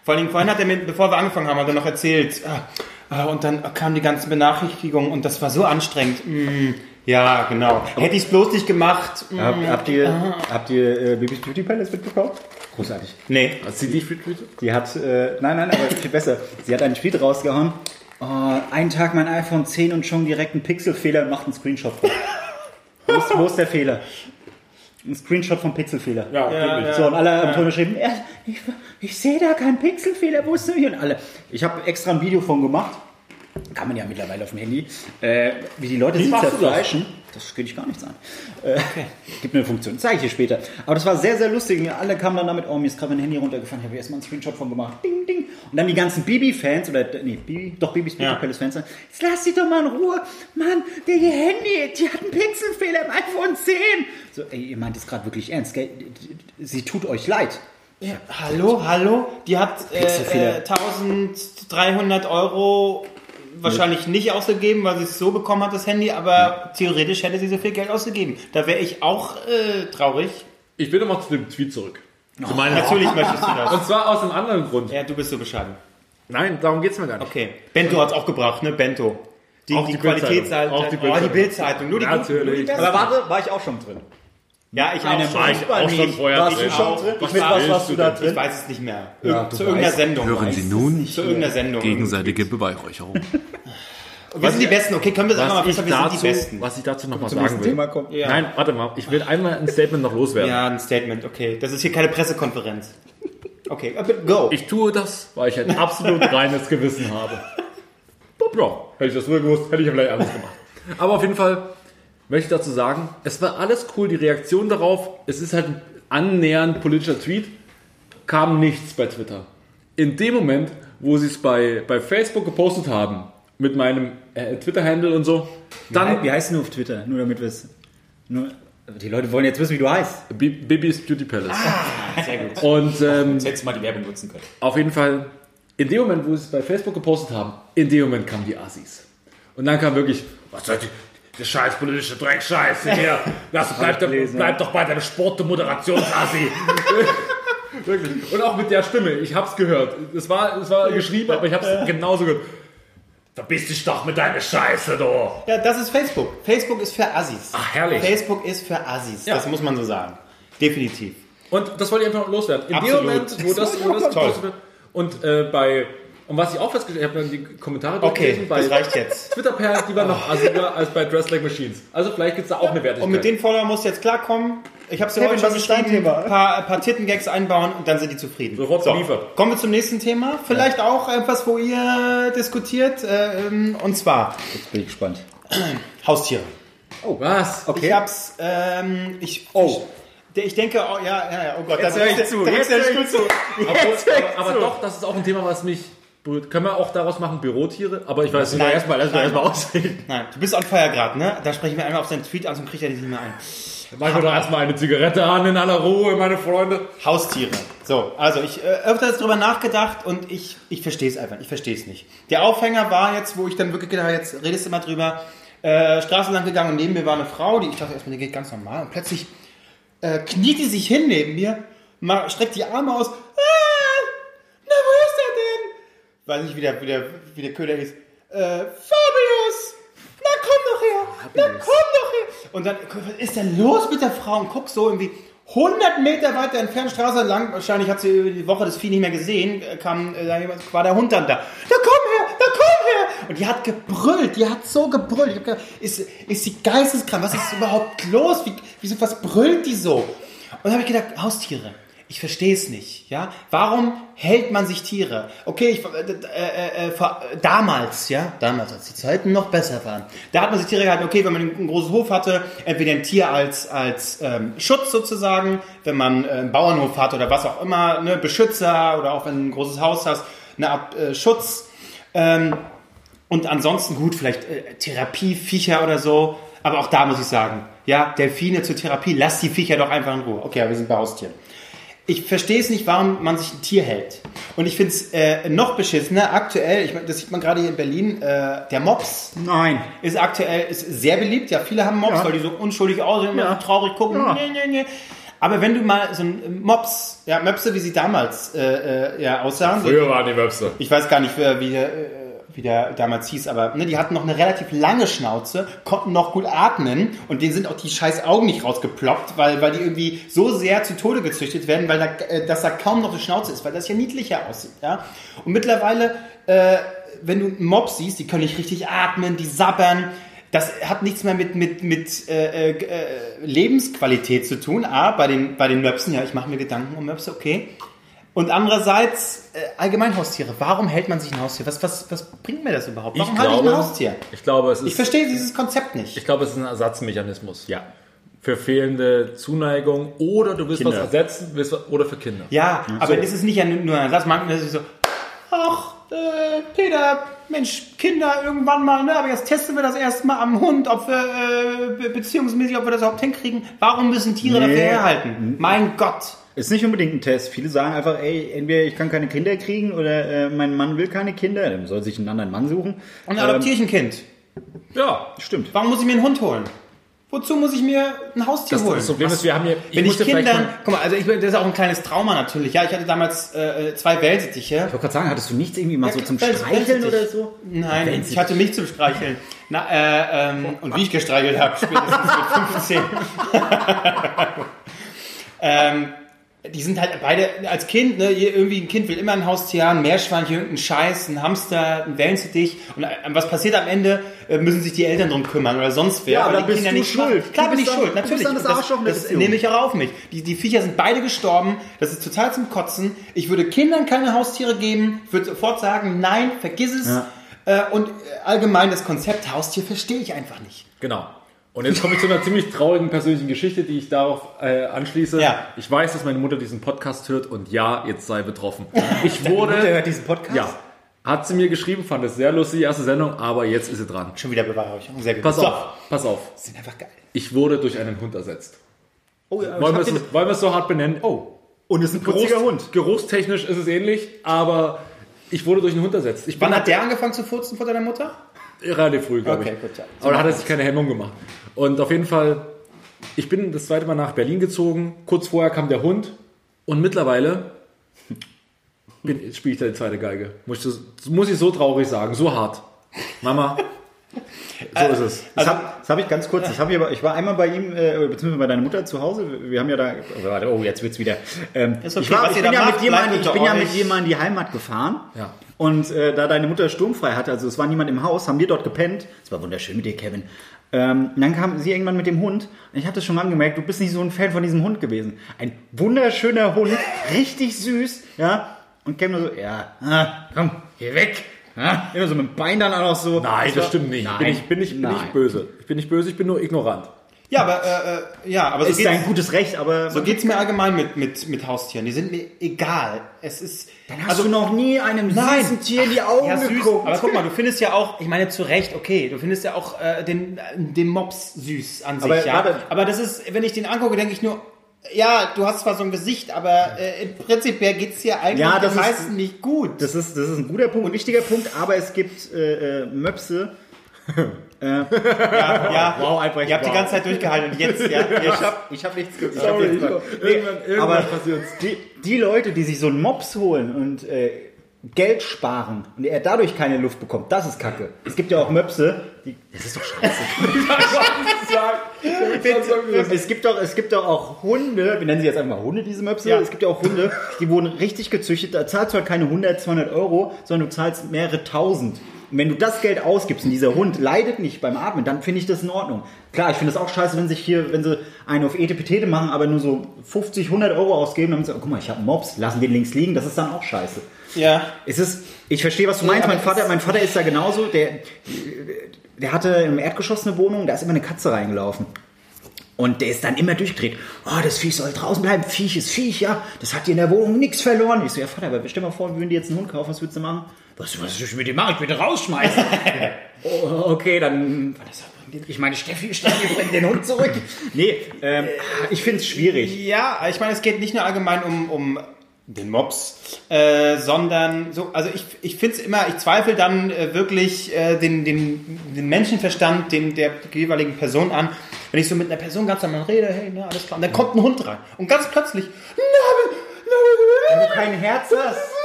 Vor allem vorhin hat er mir, bevor wir angefangen haben, hat er noch erzählt. Ah, ah, und dann kamen die ganzen Benachrichtigungen und das war so anstrengend. Mm, ja, genau. Hätte ich es bloß nicht gemacht. Mm, Hab, habt ihr, habt ihr äh, Bibis Beauty Palace mitbekommen? Großartig. nee. Du die retweetet? Die hat, äh, nein, nein, aber viel besser. Sie hat einen Tweet rausgehauen. Oh, einen Tag mein iPhone 10 und schon direkt einen Pixelfehler und macht einen Screenshot. Wo, ist, wo ist der Fehler? Ein Screenshot vom Pixelfehler. Ja, Ja, ja. So, und alle haben drunter geschrieben, ja, ich, ich sehe da keinen Pixelfehler, wo ist der hier? Und alle. Ich habe extra ein Video von gemacht. Kann man ja mittlerweile auf dem Handy. Äh, wie die Leute sich du das? zerfleischen. Das geht ich gar nichts an. Äh, Gibt eine Funktion, zeige ich dir später. Aber das war sehr, sehr lustig. Alle kamen dann damit, oh, mir ist gerade mein Handy runtergefallen. Ich habe erstmal einen Screenshot von gemacht. Ding, ding. Und dann die ganzen Bibi-Fans, oder, nee, Bibi, doch, Bibis Ja. Palace-Fans, sagen, jetzt lass sie doch mal in Ruhe. Mann, der ihr Handy, die hat einen Pixelfehler im iPhone 10. So, ey, ihr meint es gerade wirklich ernst, gell? Sie tut euch leid. Ja, hallo, hallo. Die hat äh, Kriegst du viele- äh, 1300 Euro wahrscheinlich nicht ausgegeben, weil sie es so bekommen hat, das Handy, aber theoretisch hätte sie so viel Geld ausgegeben. Da wäre ich auch äh, traurig. Ich will nochmal zu dem Tweet zurück. Zu meinem Natürlich möchtest du das. Und zwar aus einem anderen Grund. Ja, du bist so bescheiden. Nein, darum geht's mir gar nicht. Okay. Bento hat's auch gebracht, ne? Bento. Die, Auch die, die Qualitätszeit. Bildzeitung. Auch die oh, die Bildzeitung. Bildzeitung. Nur die guten- Natürlich. nur die. Aber warte, war ich auch schon drin. Ja, ich Eine auch schon. War ich auch schon vorher Warst drin. du schon drin? Was Mit was warst du du da denn? Ich drin? weiß es nicht mehr. Ja, zu irgendeiner weißt. Sendung. Hören Sie nun Zu irgendeiner Sendung. gegenseitige Beweihräucherung. Wir sind die Besten. Okay, können wir sagen, ich, wir sind dazu, die Besten. was ich dazu nochmal Zum sagen will. Thema kommt. Ja. Nein, warte mal. Ich will einmal ein Statement noch loswerden. Ja, ein Statement, okay. Das ist hier keine Pressekonferenz. Okay, aber go. Ich tue das, weil ich ein absolut reines Gewissen habe. Ja, hätte ich das nur gewusst, hätte ich ja vielleicht anders gemacht. Aber auf jeden Fall möchte ich dazu sagen, es war alles cool, die Reaktion darauf, es ist halt ein annähernd politischer Tweet, kam nichts bei Twitter. In dem Moment, wo sie es bei, bei Facebook gepostet haben, mit meinem äh, Twitter-Handle und so, Dann, dann wie heißt du auf Twitter? Nur damit wir es. Die Leute wollen jetzt wissen, wie du heißt. Bi- Bibis Beauty Palace. Sehr gut. Und ähm, Hättest mal die Werbung nutzen können. Auf jeden Fall, in dem Moment, wo sie es bei Facebook gepostet haben, in dem Moment kamen die Assis. Und dann kam wirklich, was soll die, die scheiß politische Dreckscheiße hier. Lass, bleib, doch, gelesen, bleib doch bei deinem Sport- und Moderationsassi. Wirklich. Und auch mit der Stimme, ich hab's gehört. Es war, es war geschrieben, aber ich hab's genauso gehört. Verbiss dich doch mit deiner Scheiße, du. Ja, das ist Facebook. Facebook ist für Assis. Ach, herrlich. Facebook ist für Assis. Ja. Das muss man so sagen. Definitiv. Und das wollte ich einfach noch loswerden. In Absolut. dem Moment, wo das, wo das wird. Und äh, bei, und was ich auch festgestellt habe, ich habe dann die Kommentare Okay, bei das reicht jetzt. Twitter-Perlen, die waren noch assiger als bei Dress Like Machines. Also vielleicht gibt es da auch eine Wertigkeit. Und mit den Followern musst du jetzt klarkommen. Ich habe dir Kevin, heute schon geschrieben, ein paar, ein paar Tittengags einbauen und dann sind die zufrieden. Sofort geliefert. Kommen wir zum nächsten Thema. Vielleicht auch etwas, wo ihr diskutiert. ähm, Und zwar Jetzt bin ich gespannt. Haustiere. Was? Okay. Ich hab's, ähm, ich, Oh. ich denke, oh, ja, ja, ja, oh Gott, Jetzt da hör ich zu, jetzt drückst du hör ich zu. Aber doch, das ist auch ein Thema, was mich Können wir auch daraus machen, Bürotiere? Aber ich weiß nicht. Erstmal, lass mal erstmal ausreden. Nein, du bist on fire gerade, ne? Da sprechen wir einmal auf seinen Tweet an und kriegt er dich nicht mehr ein. Mach mir doch erstmal eine Zigarette an in aller Ruhe, meine Freunde. Haustiere. So, also ich äh, öfters drüber nachgedacht und ich, ich verstehe es einfach, ich verstehe es nicht. Der Aufhänger war jetzt, wo ich dann wirklich gedacht habe, jetzt redest du mal drüber, äh, Straße lang gegangen und neben mir war eine Frau, die ich dachte erstmal, die geht ganz normal und plötzlich äh, kniet die sich hin neben mir, streckt die Arme aus, ah, na wo ist er denn? Weiß nicht, wie der, wie der, wie der Köder hieß. Äh, Fabius! Na komm doch her! Na komm doch her! Und dann, was ist denn los mit der Frau? Und guck so irgendwie 100 Meter weiter entfernt, Straße lang, wahrscheinlich hat sie über die Woche das Vieh nicht mehr gesehen, kam, äh, war der Hund dann da. Da komm her! Da komm her! Und die hat gebrüllt, die hat so gebrüllt. Ich hab gedacht, ist, ist sie geisteskrank? Was ist überhaupt los? Wie, wieso, was brüllt die so? Und dann habe ich gedacht, Haustiere. Ich verstehe es nicht, ja. Warum hält man sich Tiere? Okay, ich, äh, äh, äh, damals, ja, damals, als die Zeiten noch besser waren, da hat man sich Tiere gehalten. Okay, wenn man einen großen Hof hatte, entweder ein Tier als als ähm, Schutz sozusagen, wenn man äh, einen Bauernhof hat oder was auch immer, ne, Beschützer oder auch wenn du ein großes Haus hast, eine Art äh, Schutz. Ähm, und ansonsten gut, vielleicht äh, Therapie, Viecher oder so. Aber auch da muss ich sagen, ja, Delfine zur Therapie, lass die Viecher doch einfach in Ruhe. Okay, aber wir sind bei Haustieren. Ich verstehe es nicht, warum man sich ein Tier hält. Und ich finde es äh, noch beschissener, aktuell, ich mein, das sieht man gerade hier in Berlin, äh, der Mops Nein. ist aktuell ist sehr beliebt. Ja, viele haben Mops, Ja. weil die so unschuldig aussehen, immer Ja. so traurig gucken. Ja. Nee, nee, nee. Aber wenn du mal so ein Mops, ja, Möpse, wie sie damals äh, äh, ja, aussahen, Früher waren die Webster. ich weiß gar nicht, wie äh, wie der damals hieß, aber ne, die hatten noch eine relativ lange Schnauze, konnten noch gut atmen und denen sind auch die scheiß Augen nicht rausgeploppt, weil, weil die irgendwie so sehr zu Tode gezüchtet werden, weil da, äh, dass da kaum noch eine Schnauze ist, weil das ja niedlicher aussieht. Ja? Und mittlerweile, äh, wenn du einen Mob siehst, die können nicht richtig atmen, die sabbern, das hat nichts mehr mit, mit, mit äh, äh, äh, Lebensqualität zu tun. A, bei den, bei den Möpsen, ja, ich mache mir Gedanken um Möpse, okay. Und andererseits äh, allgemein Haustiere. Warum hält man sich ein Haustier? Was, was, was bringt mir das überhaupt? Warum halte ich ein Haustier? Ich glaube, es ist, Ich verstehe dieses Konzept nicht. ich glaube, es ist ein Ersatzmechanismus. Ja. Für fehlende Zuneigung oder du willst Kinder. was ersetzen willst, oder für Kinder. Ja, aber das ist nicht ja nur ein Satz. Manchmal ist es so, ach, äh, Peter, Mensch, Kinder irgendwann mal, ne, aber jetzt testen wir das erstmal am Hund, ob wir, äh, be- beziehungsmäßig, ob wir das überhaupt hinkriegen. Warum müssen Tiere Nee. dafür herhalten? Mein Gott. Ist nicht unbedingt ein Test. Viele sagen einfach, ey, entweder ich kann keine Kinder kriegen oder äh, mein Mann will keine Kinder, dann soll sich einen anderen Mann suchen. Und dann adoptiere ich ein Kind. Ja. Stimmt. Warum muss ich mir einen Hund holen? Wozu muss ich mir ein Haustier Das, holen? das Problem ist, wir haben hier. Wenn ich dir vielleicht Kindern, guck mal, also ich, bin- das ist auch ein kleines Trauma natürlich. Ja, ich hatte damals äh, zwei Wellsittiche. Ich wollte gerade sagen, hattest du nichts irgendwie mal so zum Streicheln oder so? Nein, Wellensittich. ich hatte mich zum Streicheln. Na, äh, ähm, und wie ich gestreichelt habe, spätestens mit 15. ähm, die sind halt beide als Kind, ne, irgendwie ein Kind will immer ein Haustier, ein Meerschweinchen, irgendeinen Scheiß, ein Hamster, ein Wellensittich. Und äh, was passiert am Ende? Äh, müssen sich die Eltern drum kümmern oder sonst wer. Ja, aber die bist Kinder du nicht schuld. machen. Klar Du bin ich dann- schuld, du bist natürlich. dann das das Arschloch das Beziehung. nehme ich auch auf mich. Die, die Viecher sind beide gestorben. Das ist total zum Kotzen. Ich würde Kindern keine Haustiere geben. Ich würde sofort sagen, nein, vergiss es. Ja. Äh, und allgemein das Konzept Haustier verstehe ich einfach nicht. Genau. Und jetzt komme ich zu einer ziemlich traurigen persönlichen Geschichte, die ich darauf äh, anschließe. Ja. Ich weiß, dass meine Mutter diesen Podcast hört und ja, jetzt sei betroffen. Ich Mutter wurde. hört diesen Podcast? Ja. Hat sie mir geschrieben, fand es sehr lustig, die erste Sendung, aber jetzt ist sie dran. Schon wieder Beweihräucherung. Sehr gut. Pass So. auf, pass auf. Sind einfach geil. Ich wurde durch einen Hund ersetzt. Oh, ja, Wollen wir, es, den- wollen wir es so hart benennen? Oh. und es ist ein putziger Geruchs- Hund. Geruchstechnisch ist es ähnlich, aber ich wurde durch einen Hund ersetzt. Ich Wann hat der angefangen zu furzen vor deiner Mutter? Relativ früh, glaube Okay, ich. gut, ja. Aber da hat er sich keine Hemmung gemacht. Und auf jeden Fall, ich bin das zweite Mal nach Berlin gezogen. Kurz vorher kam der Hund. Und mittlerweile spiele ich da die zweite Geige. Muss ich, muss ich so traurig sagen, so hart. Mama, so ist es. Das habe hab ich ganz kurz. Ich, hab hier, ich war einmal bei ihm, äh, beziehungsweise bei deiner Mutter zu Hause. Wir haben ja da. Oh, warte, oh jetzt wird's wieder. Ähm, okay, ich war, ich bin, ja mit, dir mal, ich bin ja mit in die Heimat gefahren. Ja. Und äh, da deine Mutter sturmfrei hatte, also es war niemand im Haus, haben wir dort gepennt. Es war wunderschön mit dir, Kevin. Ähm, dann kam sie irgendwann mit dem Hund. Und ich hatte schon angemerkt, du bist nicht so ein Fan von diesem Hund gewesen. Ein wunderschöner Hund, richtig süß, ja. Und Kevin nur so, ja, ah, komm, geh weg. Ja, immer so mit dem Bein dann auch noch so. Nein, das stimmt nicht. Nein, bin ich bin ich, bin ich böse. Ich bin nicht böse, ich bin nur ignorant. Ja, aber, äh, äh, ja, aber so ist geht's, dein gutes Recht, aber so geht's mir allgemein mit, mit, mit Haustieren. Die sind mir egal. Es ist, dann hast du noch nie einem Nein. süßen Tier in die Augen ja, süß. geguckt. Aber guck mal, du findest ja auch, ich meine zu Recht, okay, du findest ja auch äh, den, den Mops süß an sich, Aber ja. warte. aber das ist, wenn ich den angucke, denke ich nur, ja, du hast zwar so ein Gesicht, aber äh, im Prinzip geht's dir eigentlich Ja, das den ist- meisten nicht gut. Das ist, das ist ein guter Punkt, ein wichtiger Punkt, aber es gibt äh, äh, Möpse. ja, ja. Wow, Albrecht, Ihr habt wow. die ganze Zeit durchgehalten und jetzt, ja, Ich jetzt. hab, ich hab nichts gehört. Sorry, ich hab nichts ich- gehört. irgendwann- irgendwann aber passiert's. Die, die Leute, die sich so einen Mops holen und äh, Geld sparen und er dadurch keine Luft bekommt, das ist Kacke. Es gibt ja auch Möpse, die. Das ist doch scheiße. es, gibt doch, es gibt doch auch Hunde, wir nennen sie jetzt einfach mal Hunde, diese Möpse. Ja. Es gibt ja auch Hunde, die wurden richtig gezüchtet. Da zahlst du halt keine 100, 200 Euro, sondern du zahlst mehrere tausend. Und wenn du das Geld ausgibst und dieser Hund leidet nicht beim Atmen, dann finde ich das in Ordnung. Klar, ich finde es auch scheiße, wenn sich hier, wenn sie einen auf Etepetete machen, aber nur so 50, 100 Euro ausgeben, dann sagen, guck mal, ich habe Mops, lassen den links liegen, das ist dann auch scheiße. Ja. Es ist, ich verstehe, was du meinst. Mein Vater, mein Vater ist da genauso. Der, der hatte im Erdgeschoss eine Wohnung, da ist immer eine Katze reingelaufen. Und der ist dann immer durchgedreht. Oh, das Viech soll draußen bleiben. Viech ist Viech, ja. Das hat dir in der Wohnung nichts verloren. Ich so, ja, Vater, aber stell mal vor, wir würden dir jetzt einen Hund kaufen. Was würdest du machen? Was, was soll ich mit dem machen? Ich würde den rausschmeißen. oh, okay, dann. Ich meine, Steffi, Steffi bringt den Hund zurück. Nee, ähm, ich finde es schwierig. Ja, ich meine, es geht nicht nur allgemein um, um den Mops, äh, sondern so, also ich, ich finde es immer, ich zweifle dann äh, wirklich äh, den, den, den Menschenverstand den, der jeweiligen Person an. Wenn ich so mit einer Person ganz normal rede, hey, na, alles klar, und dann kommt ein Hund rein und ganz plötzlich, Wenn du kein Herz hast.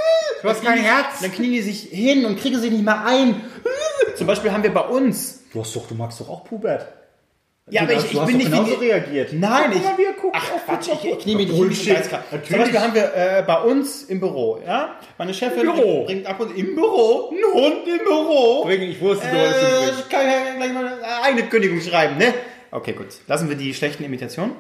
Du hast kein Herz. dann knien die sich hin und kriegen sich nicht mal ein. Zum Beispiel haben wir bei uns Du hast doch, du magst doch auch Pubert. Ja, Du aber ich, ich bin nicht genauso reagiert. Nein, ich. Ach Quatsch, ich, ich nehme die Bullshit. Zum. Beispiel haben wir äh, bei uns im Büro, ja, meine Chefin Büro. bringt ab und im Büro einen Hund im Büro. Bring, ich wusste, du Äh, ich kann ja gleich mal eine Kündigung schreiben, ne? Okay, gut. Lassen wir die schlechten Imitationen.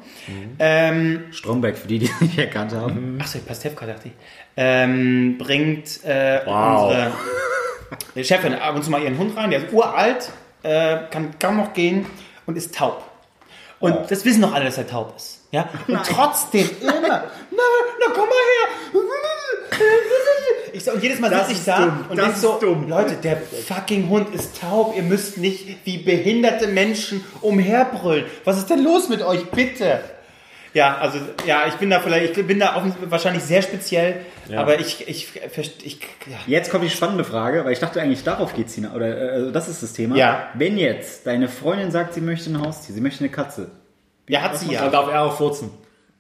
Ähm, Stromberg, für die, die es nicht erkannt haben. ach so, Pastewka dachte ich. Ähm, bringt äh, Wow. unsere die Chefin ab und zu mal ihren Hund rein. Der ist uralt, äh, kann kaum noch gehen und ist taub. Und das wissen doch alle, dass er taub ist. Ja? Und trotzdem immer, na, na komm mal her. Ich so, und jedes Mal sitze ich da dumm, und das denk so, ist dumm. Leute, der fucking Hund ist taub. Ihr müsst nicht wie behinderte Menschen umherbrüllen. Was ist denn los mit euch, bitte? Ja, also ja, ich bin da vielleicht, ich bin da auch wahrscheinlich sehr speziell, aber ich, ich, ich, ich ja. Jetzt kommt die spannende Frage, weil ich dachte eigentlich, darauf geht's hinaus. Oder äh, also das ist das Thema. Ja. Wenn jetzt deine Freundin sagt, sie möchte ein Haustier, sie möchte eine Katze. ja, hat sie Da ja. darf er auch furzen.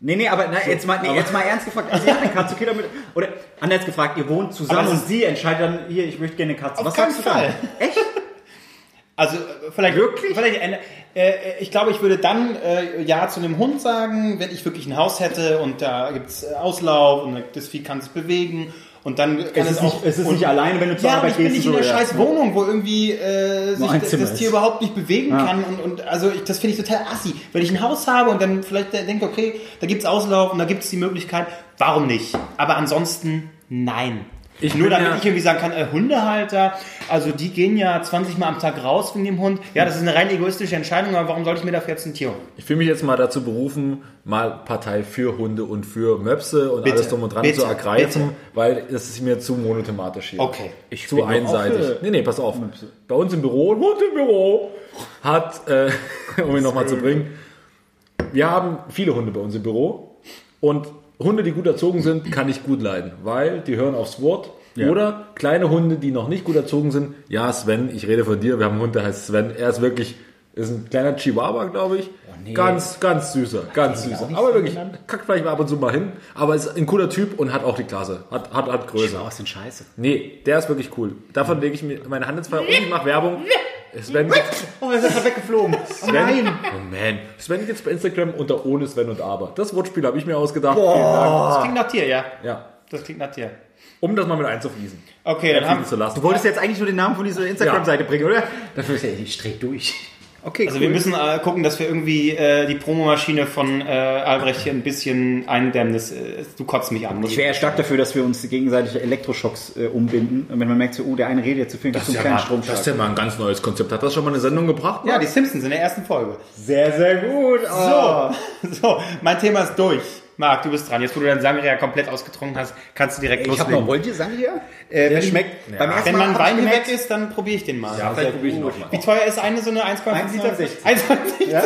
Nee, nee, aber na, jetzt, mal, nee, jetzt mal ernst gefragt. Also, sie hat eine Katze, okay, damit. Oder anders gefragt, ihr wohnt zusammen Aber es und sie entscheidet dann, hier, ich möchte gerne eine Katze. Auf Was sagst du dann? Fall. Echt? Also vielleicht Wirklich? Vielleicht, äh, äh, ich glaube, ich würde dann äh, ja zu einem Hund sagen, wenn ich wirklich ein Haus hätte und da gibt's äh, Auslauf und das Vieh kann sich bewegen und dann kann Es es, ist auch nicht- es ist und, nicht alleine, wenn du zur ja, aber Arbeit ich bin gehst nicht und in so, der ja. scheiß Wohnung, wo irgendwie äh, sich das, das Tier überhaupt nicht bewegen Ja. kann und, und also ich, das finde ich total assi. Wenn ich ein Haus habe und dann vielleicht denke, okay, da gibt's Auslauf und da gibt's die Möglichkeit, warum nicht? Aber ansonsten nein. Ich Nur damit ja- ich irgendwie sagen kann, äh, Hundehalter, also die gehen ja 20 Mal am Tag raus wegen dem Hund. Ja, das ist eine rein egoistische Entscheidung, aber warum sollte ich mir dafür jetzt ein Tier holen? Ich fühle mich jetzt mal dazu berufen, mal Partei für Hunde und für Möpse und Bitte, alles drum und dran bitte, zu ergreifen, bitte. weil das ist mir zu monothematisch hier. Okay. Ich zu einseitig. Nee, nee, pass auf. Bei uns im Büro, ein Hund im Büro, hat, äh, um ihn nochmal zu bringen, wir haben viele Hunde bei uns im Büro und Hunde, die gut erzogen sind, kann ich gut leiden, weil die hören aufs Wort. Oder kleine Hunde, die noch nicht gut erzogen sind. Ja, Sven, ich rede von dir. Wir haben einen Hund, der heißt Sven. Er ist wirklich, ist ein kleiner Chihuahua, glaube ich. nee. Ganz, ganz süßer, ganz süßer. Aber wirklich, kackt vielleicht mal ab und zu mal hin. Aber ist ein cooler Typ und hat auch die Klasse. Hat, hat, hat Größe. Was denn Scheiße? Nee, der ist wirklich cool. Davon lege ich mir meine Hand ins Feuer und ich mache Werbung. Sven, Oh, er ist gerade weggeflogen. Oh Sven, nein. oh man. Sven gibt's bei Instagram unter ohne Sven und Aber. Das Wortspiel habe ich mir ausgedacht. Dank. Das klingt nach Tier, ja. Ja. Das klingt nach Tier. Um das mal mit einzufließen. Okay, dann haben zu lassen. Du wolltest jetzt eigentlich nur den Namen von dieser Instagram-Seite bringen, oder? Dafür ist er, ich dreh durch. Okay, Also wir müssen äh, gucken, dass wir irgendwie äh, die Promomaschine von äh, Albrecht hier ein bisschen eindämmen. Das, äh, du kotzt mich an. Muss Ich wäre ja stark dafür, dass wir uns gegenseitig Elektroschocks äh, umbinden. Und wenn man merkt, so, oh, der eine redet jetzt zu viel, Das zum ist, ja kleinen mal, Stromschlag. das ist ja mal ein ganz neues Konzept. Hat das schon mal eine Sendung gebracht? ja, die Simpsons in der ersten Folge. sehr, sehr gut. Oh. So, so, mein Thema ist durch. Marc, du bist dran. Jetzt, wo du deinen Sangria komplett ausgetrunken hast, kannst du direkt Ich habe loslegen. noch, wollt ihr hier? Äh, wer schmeckt? Beim ersten Wenn Mal mein hab ich Wein weg ist, dann probiere ich den mal. Ja, vielleicht probiere ich ihn auch mal. Wie teuer ist eine so eine 1,5 Liter? 1,69. 1,69. Ja?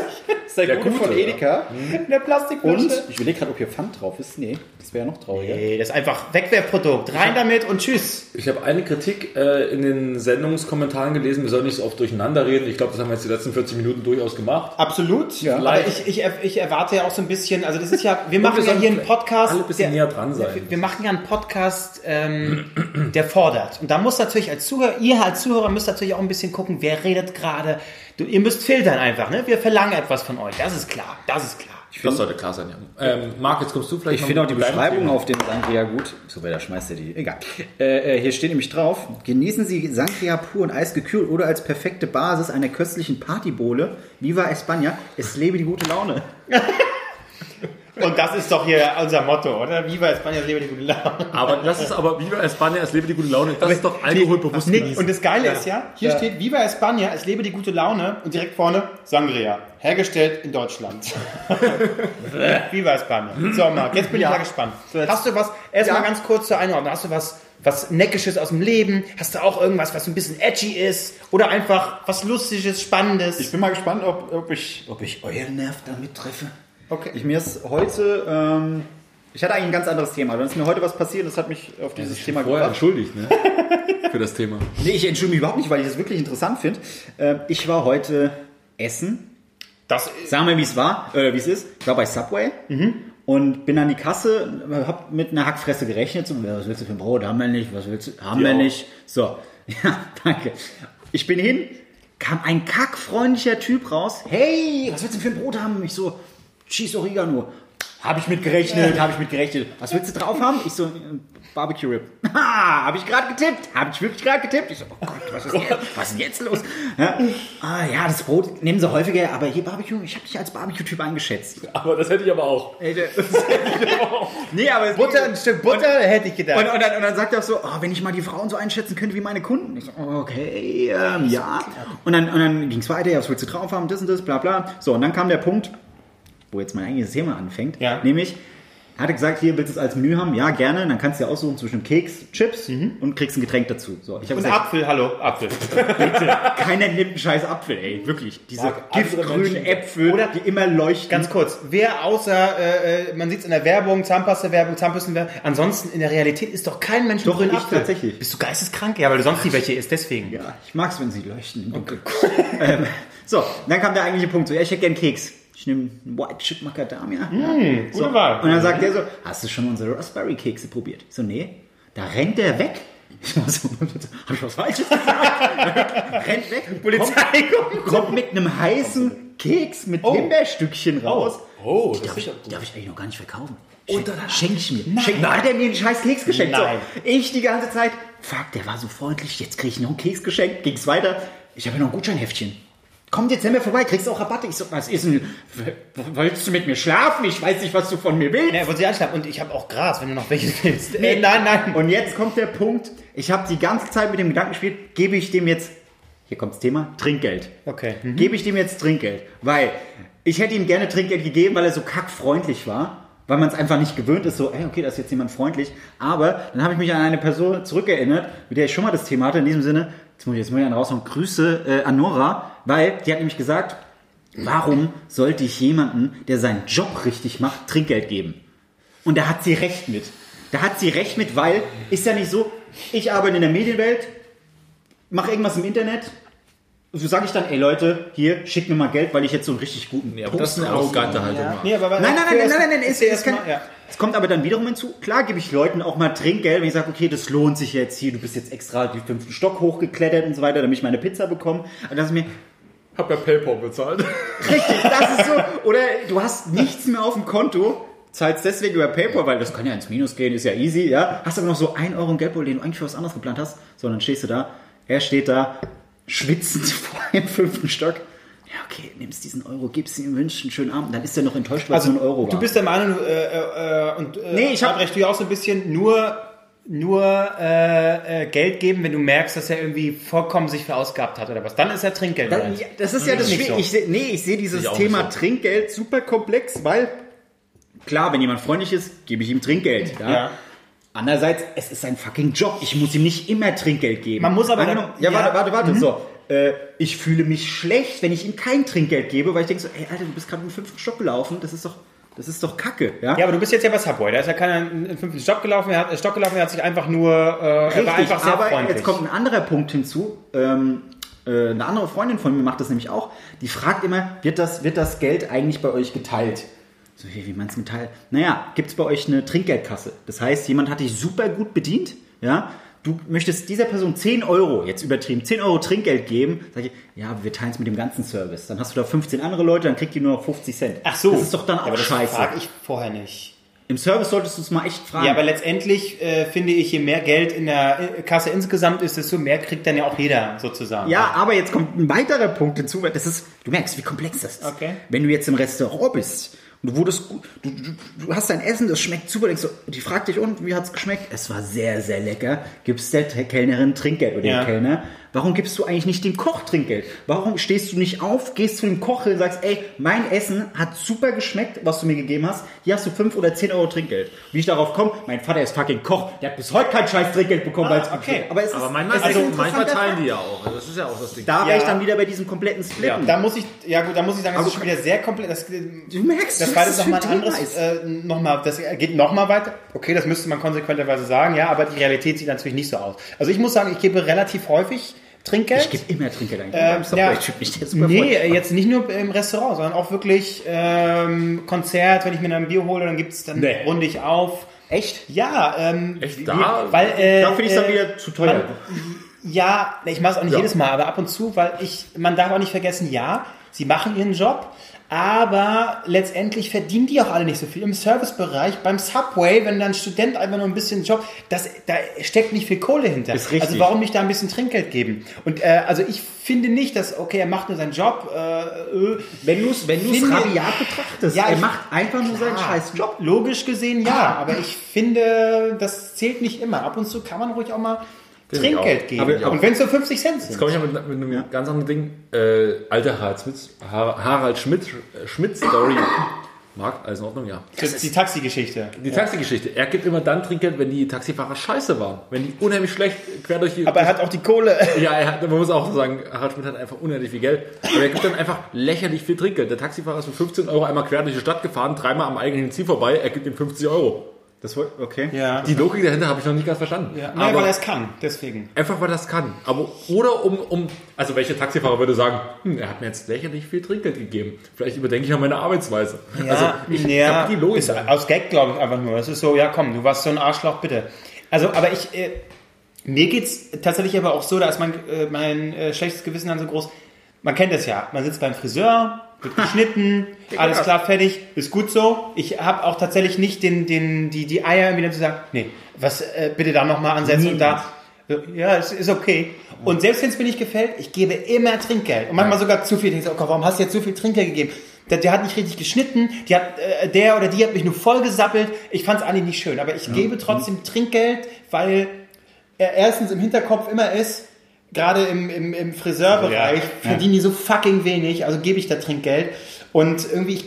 ist der, Der gute von Edeka. Der Plastikflasche. Und ich überlege gerade, ob hier Pfand drauf ist. Nee, das wäre ja noch trauriger. Nee, das ist einfach Wegwerfprodukt. Rein damit und tschüss. Ich habe eine Kritik äh, in den Sendungskommentaren gelesen. Wir sollen nicht so oft durcheinander reden. Ich glaube, das haben wir jetzt die letzten 40 Minuten durchaus gemacht. Absolut. Ja. Aber ich, ich, ich erwarte ja auch so ein bisschen, also das ist ja, wir machen wir ja hier einen Podcast. alle ein bisschen näher dran sein. Wir, machen ja einen Podcast, ähm, der fordert. Und da muss natürlich als Zuhörer, ihr als Zuhörer müsst natürlich auch ein bisschen gucken, wer redet gerade. Du, ihr müsst filtern einfach, ne? Wir verlangen etwas von euch. Das ist klar. Das ist klar. Das sollte klar sein, ja. Ähm, Marc, jetzt kommst du vielleicht Ich noch finde auch die Beschreibung auf den Sangria gut. So, wer da schmeißt er die? Egal. Äh, äh, hier steht nämlich drauf: Genießen Sie Sangria pur und eisgekühlt oder als perfekte Basis einer köstlichen Partybowle. Viva España, es lebe die gute Laune. Und das ist doch hier unser Motto, oder? Viva España, lebe die gute Laune. Aber das ist aber Viva España, es lebe die gute Laune. Das ist doch alkoholbewusst Nee, genießen. und das Geile ist ja, hier Ja. steht Viva España, es lebe die gute Laune und direkt vorne Sangria, hergestellt in Deutschland. Viva España. So, Marc, jetzt bin ich ja gespannt. Hast du was, erstmal Ja. ganz kurz zur Einordnung, hast du was, was Neckisches aus dem Leben? Hast du auch irgendwas, was ein bisschen edgy ist? Oder einfach was Lustiges, Spannendes? Ich bin mal gespannt, ob, ob, ich, ob ich euren Nerv damit treffe. Okay. Ich, mir ist heute, ähm, ich hatte eigentlich ein ganz anderes Thema. Dann ist mir heute was passiert, das hat mich auf dieses Thema gebracht. entschuldigt, ne? Für das Thema. Nee, ich entschuldige mich überhaupt nicht, weil ich das wirklich interessant finde. Äh, ich war heute essen das Sagen wir, wie es war, äh, wie es ist. Ich war bei Subway und bin an die Kasse, hab mit einer Hackfresse gerechnet. So, was willst du für ein Brot? Haben wir nicht. Was willst du? Haben wir auch. nicht. So, ja, danke. Ich bin hin, kam ein kackfreundlicher Typ raus. Hey, was willst du für ein Brot haben? Ich so, Cheese Oregano. Habe ich mit gerechnet, habe ich mit gerechnet. Was willst du drauf haben? Ich so, äh, Barbecue Rib. Ha, habe ich gerade getippt. Habe ich wirklich gerade getippt. Ich so, oh Gott, was ist, jetzt, was ist denn jetzt los? Ja, ah, ja, das Brot nehmen sie häufiger, aber hier Barbecue, ich habe dich als Barbecue-Typ eingeschätzt. Aber das hätte ich aber auch. Ey, der- nee, aber es Butter, ein Stück Butter, hätte ich gedacht. und, und, dann, und dann sagt er auch so, oh, wenn ich mal die Frauen so einschätzen könnte wie meine Kunden. Ich so, okay, ähm, ja. Und dann, und dann ging es weiter, ja, was willst du drauf haben, das und das, bla bla. So, und dann kam der Punkt, wo jetzt mein eigentliches Thema anfängt, Ja. nämlich, Er hatte gesagt, hier willst du es als Menü haben? Ja, gerne. Dann kannst du dir aussuchen zwischen Keks, Chips und kriegst ein Getränk dazu. So, ich Und gesagt, Apfel, hallo, Apfel. keiner nimmt einen scheiß Apfel, ey. Wirklich. Diese giftgrünen. Äpfel, Oder- die immer leuchten. Ganz kurz, wer außer, äh, äh, man sieht es in der Werbung, Zahnpasta-Werbung, Zahnbürstenwerbung, ansonsten in der Realität ist doch kein Mensch Doch, grünen ich Apfel. tatsächlich. Bist du geisteskrank? Ja, weil du sonst nie welche isst, deswegen. Ja, ich mag's, wenn sie leuchten. Dunkeln. ähm, so, dann kam der eigentliche Punkt. So, ja, ich hätte gern Keks. Ich nehme einen White Chip Macadamia. ja. Gute Wahl. Und dann sagt er so, hast du schon unsere Raspberry-Kekse probiert? Ich so, nee. Da rennt der weg. Ich war so, hab ich was Falsches gesagt? rennt weg. Polizei kommt, kommt mit einem heißen Keks mit Himbeerstückchen raus. Oh, das Darf ist ich, ja darf ich eigentlich noch gar nicht verkaufen. Und dann hat- schenk ich mir. Schenk, Nein. Hat er mir einen scheiß Keks geschenkt? Nein. So, ich die ganze Zeit, fuck, der war so freundlich, jetzt krieg ich noch einen Keks geschenkt, ging's weiter. Ich habe ja noch ein Gutscheinheftchen. Nicht mehr vorbei, kriegst auch Rabatte. Ich so, was ist denn, wolltest du mit mir schlafen? Ich weiß nicht, was du von mir willst. Ja, wollte sie anschlagen. Und ich habe auch Gras, wenn du noch welche willst. Äh, nein, nein. Und jetzt kommt der Punkt, ich habe die ganze Zeit mit dem Gedanken gespielt, gebe ich dem jetzt, hier kommt das Thema, Trinkgeld. Okay. Mhm. Gebe ich dem jetzt Trinkgeld? Weil ich hätte ihm gerne Trinkgeld gegeben, weil er so kackfreundlich war. Weil man es einfach nicht gewöhnt ist, so, ey, okay, da ist jetzt jemand freundlich. Aber dann habe ich mich an eine Person zurückerinnert, mit der ich schon mal das Thema hatte. In diesem Sinne, jetzt muss ich, jetzt muss ich einen raushauen, Grüße äh, an Nora, weil die hat nämlich gesagt, warum sollte ich jemanden, der seinen Job richtig macht, Trinkgeld geben? Und da hat sie recht mit. Da hat sie recht mit, weil ist ja nicht so, ich arbeite in der Medienwelt, mache irgendwas im Internet, so sage ich dann, ey Leute, hier, schickt mir mal Geld, weil ich jetzt so einen richtig guten Ja, aber das ist eine arrogante Haltung. Mann. Nee, aber Nein, nein, nein, nein, nein, nein, es, es, kann, ja. es kommt aber dann wiederum hinzu, klar gebe ich Leuten auch mal Trinkgeld, wenn ich sage, okay, das lohnt sich jetzt hier, du bist jetzt extra die fünften Stock hochgeklettert und so weiter, damit ich meine Pizza bekomme. Und das ist mir, Hab ja Paypal bezahlt. richtig, das ist so, oder du hast nichts mehr auf dem Konto, zahlst deswegen über PayPal, weil das kann ja ins Minus gehen, ist ja easy, ja, hast aber noch so 1 Euro im Geldbeutel, den du eigentlich für was anderes geplant hast, so, dann stehst du da, er steht da, schwitzend vor dem fünften Stock, ja, okay, nimmst diesen Euro, gibst ihm, wünschst einen schönen Abend, dann ist er noch enttäuscht, weil es nur ein Euro war. Du bist der Meinung, äh, äh, und äh, Nee, ich hab- Albrecht, du ja auch so ein bisschen nur nur äh, äh, Geld geben, wenn du merkst, dass er irgendwie vollkommen sich verausgabt hat oder was. Dann ist er Trinkgeld. Da, wert. ja, das ist ja das Nicht Schwierige. so. Ich seh, nee, ich sehe dieses Ich Thema so. Trinkgeld super komplex, weil klar, wenn jemand freundlich ist, gebe ich ihm Trinkgeld. Ja? Ja. Andererseits, es ist sein fucking Job. Ich muss ihm nicht immer Trinkgeld geben. Man muss aber Angenommen- ja, ja. warte, warte, warte. So, äh, ich fühle mich schlecht, wenn ich ihm kein Trinkgeld gebe, weil ich denke so, ey, Alter, du bist gerade im fünften Stock gelaufen. Das ist doch, das ist doch Kacke. Ja. Ja, aber du bist jetzt ja bei Subway. Da ist ja keiner in den fünften Stock gelaufen, er hat, äh, Stock gelaufen, er hat sich einfach nur, äh, Richtig, einfach sehr aber freundlich. jetzt kommt ein anderer Punkt hinzu. Ähm, äh, eine andere Freundin von mir macht das nämlich auch. Die fragt immer, wird das, wird das Geld eigentlich bei euch geteilt? So, wie, wie meinst du geteilt? Naja, gibt es bei euch eine Trinkgeldkasse? Das heißt, jemand hat dich super gut bedient, ja? Du möchtest dieser Person 10 Euro, jetzt übertrieben, 10 Euro Trinkgeld geben. Sag ich, ja, wir teilen es mit dem ganzen Service. Dann hast du da 15 andere Leute, dann kriegt die nur noch 50 Cent. Ach so. Das ist doch dann auch aber das scheiße. frag ich vorher nicht. Im Service solltest du es mal echt fragen. Ja, aber letztendlich äh, finde ich, je mehr Geld in der äh, Kasse insgesamt ist, desto mehr kriegt dann ja auch jeder sozusagen. Ja, aber jetzt kommt ein weiterer Punkt hinzu, weil das ist, du merkst, wie komplex das ist. Okay. Wenn du jetzt im Restaurant bist du wurdest du, du, du hast dein Essen, das schmeckt super, denkst du, die fragt dich, und wie hat's geschmeckt? Es war sehr, sehr lecker. Gibst der Kellnerin Trinkgeld oder Ja. dem Kellner? Warum gibst du eigentlich nicht dem Koch Trinkgeld? Warum stehst du nicht auf, gehst zu dem Koch und sagst, ey, mein Essen hat super geschmeckt, was du mir gegeben hast. Hier hast du 5 oder 10 Euro Trinkgeld. Wie ich darauf komme, mein Vater ist fucking Koch, der hat bis heute kein scheiß Trinkgeld bekommen, weil es gut okay. Aber es ist, Aber manchmal, es ist also, ein manchmal teilen die ja auch. Das ist ja auch das Ding. Da wäre Ja. ich dann wieder bei diesem kompletten Splitten. Da muss ich, ja gut, da muss ich sagen, das ist schon wieder sehr komplett. Das, Du merkst, das war das jetzt nochmal ein anderes, ist. äh, noch mal, das geht nochmal weiter. Okay, das müsste man konsequenterweise sagen, ja, aber die Realität sieht natürlich nicht so aus. Also ich muss sagen, ich gebe relativ häufig Trinkgeld. Ich gebe immer Trinkgeld eigentlich. Ähm, ja. Nicht, der super Nee, voll. äh, jetzt nicht nur im Restaurant, sondern auch wirklich ähm, Konzert, wenn ich mir dann ein Bier hole, dann gibt's dann Nee. runde ich auf. Echt? Ja, ähm, Echt? Da? weil äh, Da finde ich es dann äh, wieder zu teuer. man- Ja, ich mache es auch nicht Ja. jedes Mal, aber ab und zu, weil ich, man darf auch nicht vergessen, ja, sie machen ihren Job, aber letztendlich verdienen die auch alle nicht so viel. Im Servicebereich, beim Subway, wenn dann ein Student einfach nur ein bisschen Job, das, da steckt nicht viel Kohle hinter. Ist richtig. Also warum nicht da ein bisschen Trinkgeld geben? Und äh, also ich finde nicht, dass, okay, er macht nur seinen Job, äh, wenn du es wenn du's rabiat betrachtest, Ja, er ich- macht einfach nur seinen Klar. scheiß Job. Logisch gesehen ja, aber ich finde, das zählt nicht immer. Ab und zu kann man ruhig auch mal Trinkgeld geben. Aber- aber- und wenn es nur 50 Cent sind. Jetzt komme ich ja mit, mit einem ganz anderen Ding. Äh, alter Harald Schmidt, Har- Harald Schmidt, äh, Schmidt Story. Marc, alles in Ordnung, ja. Das ist die Taxigeschichte. Die Taxigeschichte. Er gibt immer dann Trinkgeld, wenn die Taxifahrer scheiße waren. Wenn die unheimlich schlecht quer durch die... Aber er hat auch die Kohle. ja, er hat, man muss auch sagen, Harald Schmidt hat einfach unendlich viel Geld. Aber er gibt dann einfach lächerlich viel Trinkgeld. Der Taxifahrer ist für 15 Euro einmal quer durch die Stadt gefahren, dreimal am eigenen Ziel vorbei, er gibt ihm 50 Euro. Das okay. Ja. Die Logik dahinter habe ich noch nicht ganz verstanden. ja. Nein, Aber weil er es kann. Deswegen. einfach, weil er das kann. Aber, oder um, um, also welcher Taxifahrer würde sagen, hm, er hat mir jetzt lächerlich viel Trinkgeld gegeben. Vielleicht überdenke ich auch meine Arbeitsweise. also, ich ja, hab die Logik. ist aus Gag, glaube ich, einfach nur. Es ist so, ja komm, du warst so ein Arschloch, bitte. Also, aber ich, äh, mir geht's tatsächlich aber auch so, da ist mein, äh, mein äh, schlechtes Gewissen dann so groß. Man kennt das ja. Man sitzt beim Friseur, wird geschnitten, alles klar, fertig, ist gut so. Ich habe auch tatsächlich nicht den, den, die, die Eier, dann zu sagen, nee, was, äh, bitte da nochmal ansetzen und da. Ja, es ist okay. Und selbst wenn es mir nicht gefällt, ich gebe immer Trinkgeld. Und manchmal sogar zu viel. Ich denke, oh Gott, warum hast du jetzt so viel Trinkgeld gegeben? Der, der hat nicht richtig geschnitten, die hat, äh, der oder die hat mich nur voll gesappelt. Ich fand es eigentlich nicht schön, aber ich gebe trotzdem Trinkgeld, weil er erstens im Hinterkopf immer ist, gerade im, im, im Friseurbereich verdienen die so fucking wenig, also gebe ich da Trinkgeld. Und irgendwie, ich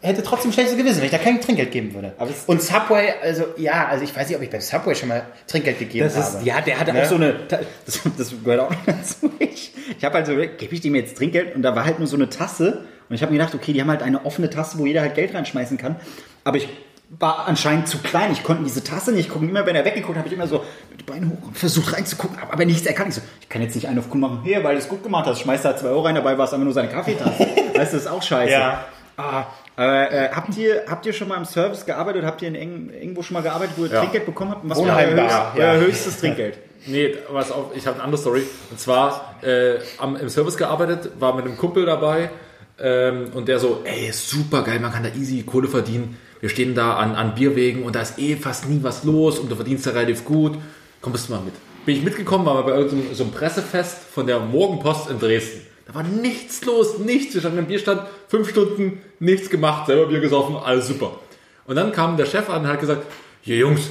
hätte trotzdem schlechtes Gewissen, wenn ich da kein Trinkgeld geben würde. Und Subway, also ja, also ich weiß nicht, ob ich beim Subway schon mal Trinkgeld gegeben Das ist, habe. ja, der hatte Ne? auch so eine, das, das gehört auch dazu. Ich, ich habe halt so, gebe ich dem jetzt Trinkgeld? Und da war halt nur so eine Tasse. Und ich habe mir gedacht, okay, die haben halt eine offene Tasse, wo jeder halt Geld reinschmeißen kann. Aber ich war anscheinend zu klein. Ich konnte diese Tasse nicht gucken. Immer wenn er weggeguckt, habe ich immer so mit den Beinen hoch und versucht reinzugucken, aber, aber nichts erkannt. Ich, so, ich kann jetzt nicht einen auf cool machen, hier, weil du es gut gemacht hast. Schmeißt da zwei Euro rein, dabei war es einfach nur seine Kaffeetasse. weißt du, das ist auch scheiße. Ja. Ah, aber, äh, habt, ihr, habt ihr schon mal im Service gearbeitet? Habt ihr in eng, irgendwo schon mal gearbeitet, wo ihr Ja. Trinkgeld bekommen habt? Und was war euer, höchst, ja. euer höchstes Trinkgeld? Nee, was auf, ich habe eine andere Story. Und zwar äh, am, im Service gearbeitet, war mit einem Kumpel dabei ähm, und der so, ey, super geil, man kann da easy Kohle verdienen. Wir stehen da an, an Bierwegen und da ist eh fast nie was los und du verdienst da relativ gut. Komm, bist du mal mit. Bin ich mitgekommen, war bei irgendeinem so einem Pressefest von der Morgenpost in Dresden. Da war nichts los, nichts. Wir standen am Bierstand, fünf Stunden, nichts gemacht, selber Bier gesoffen, alles super. Und dann kam der Chef an und hat gesagt, hier Jungs,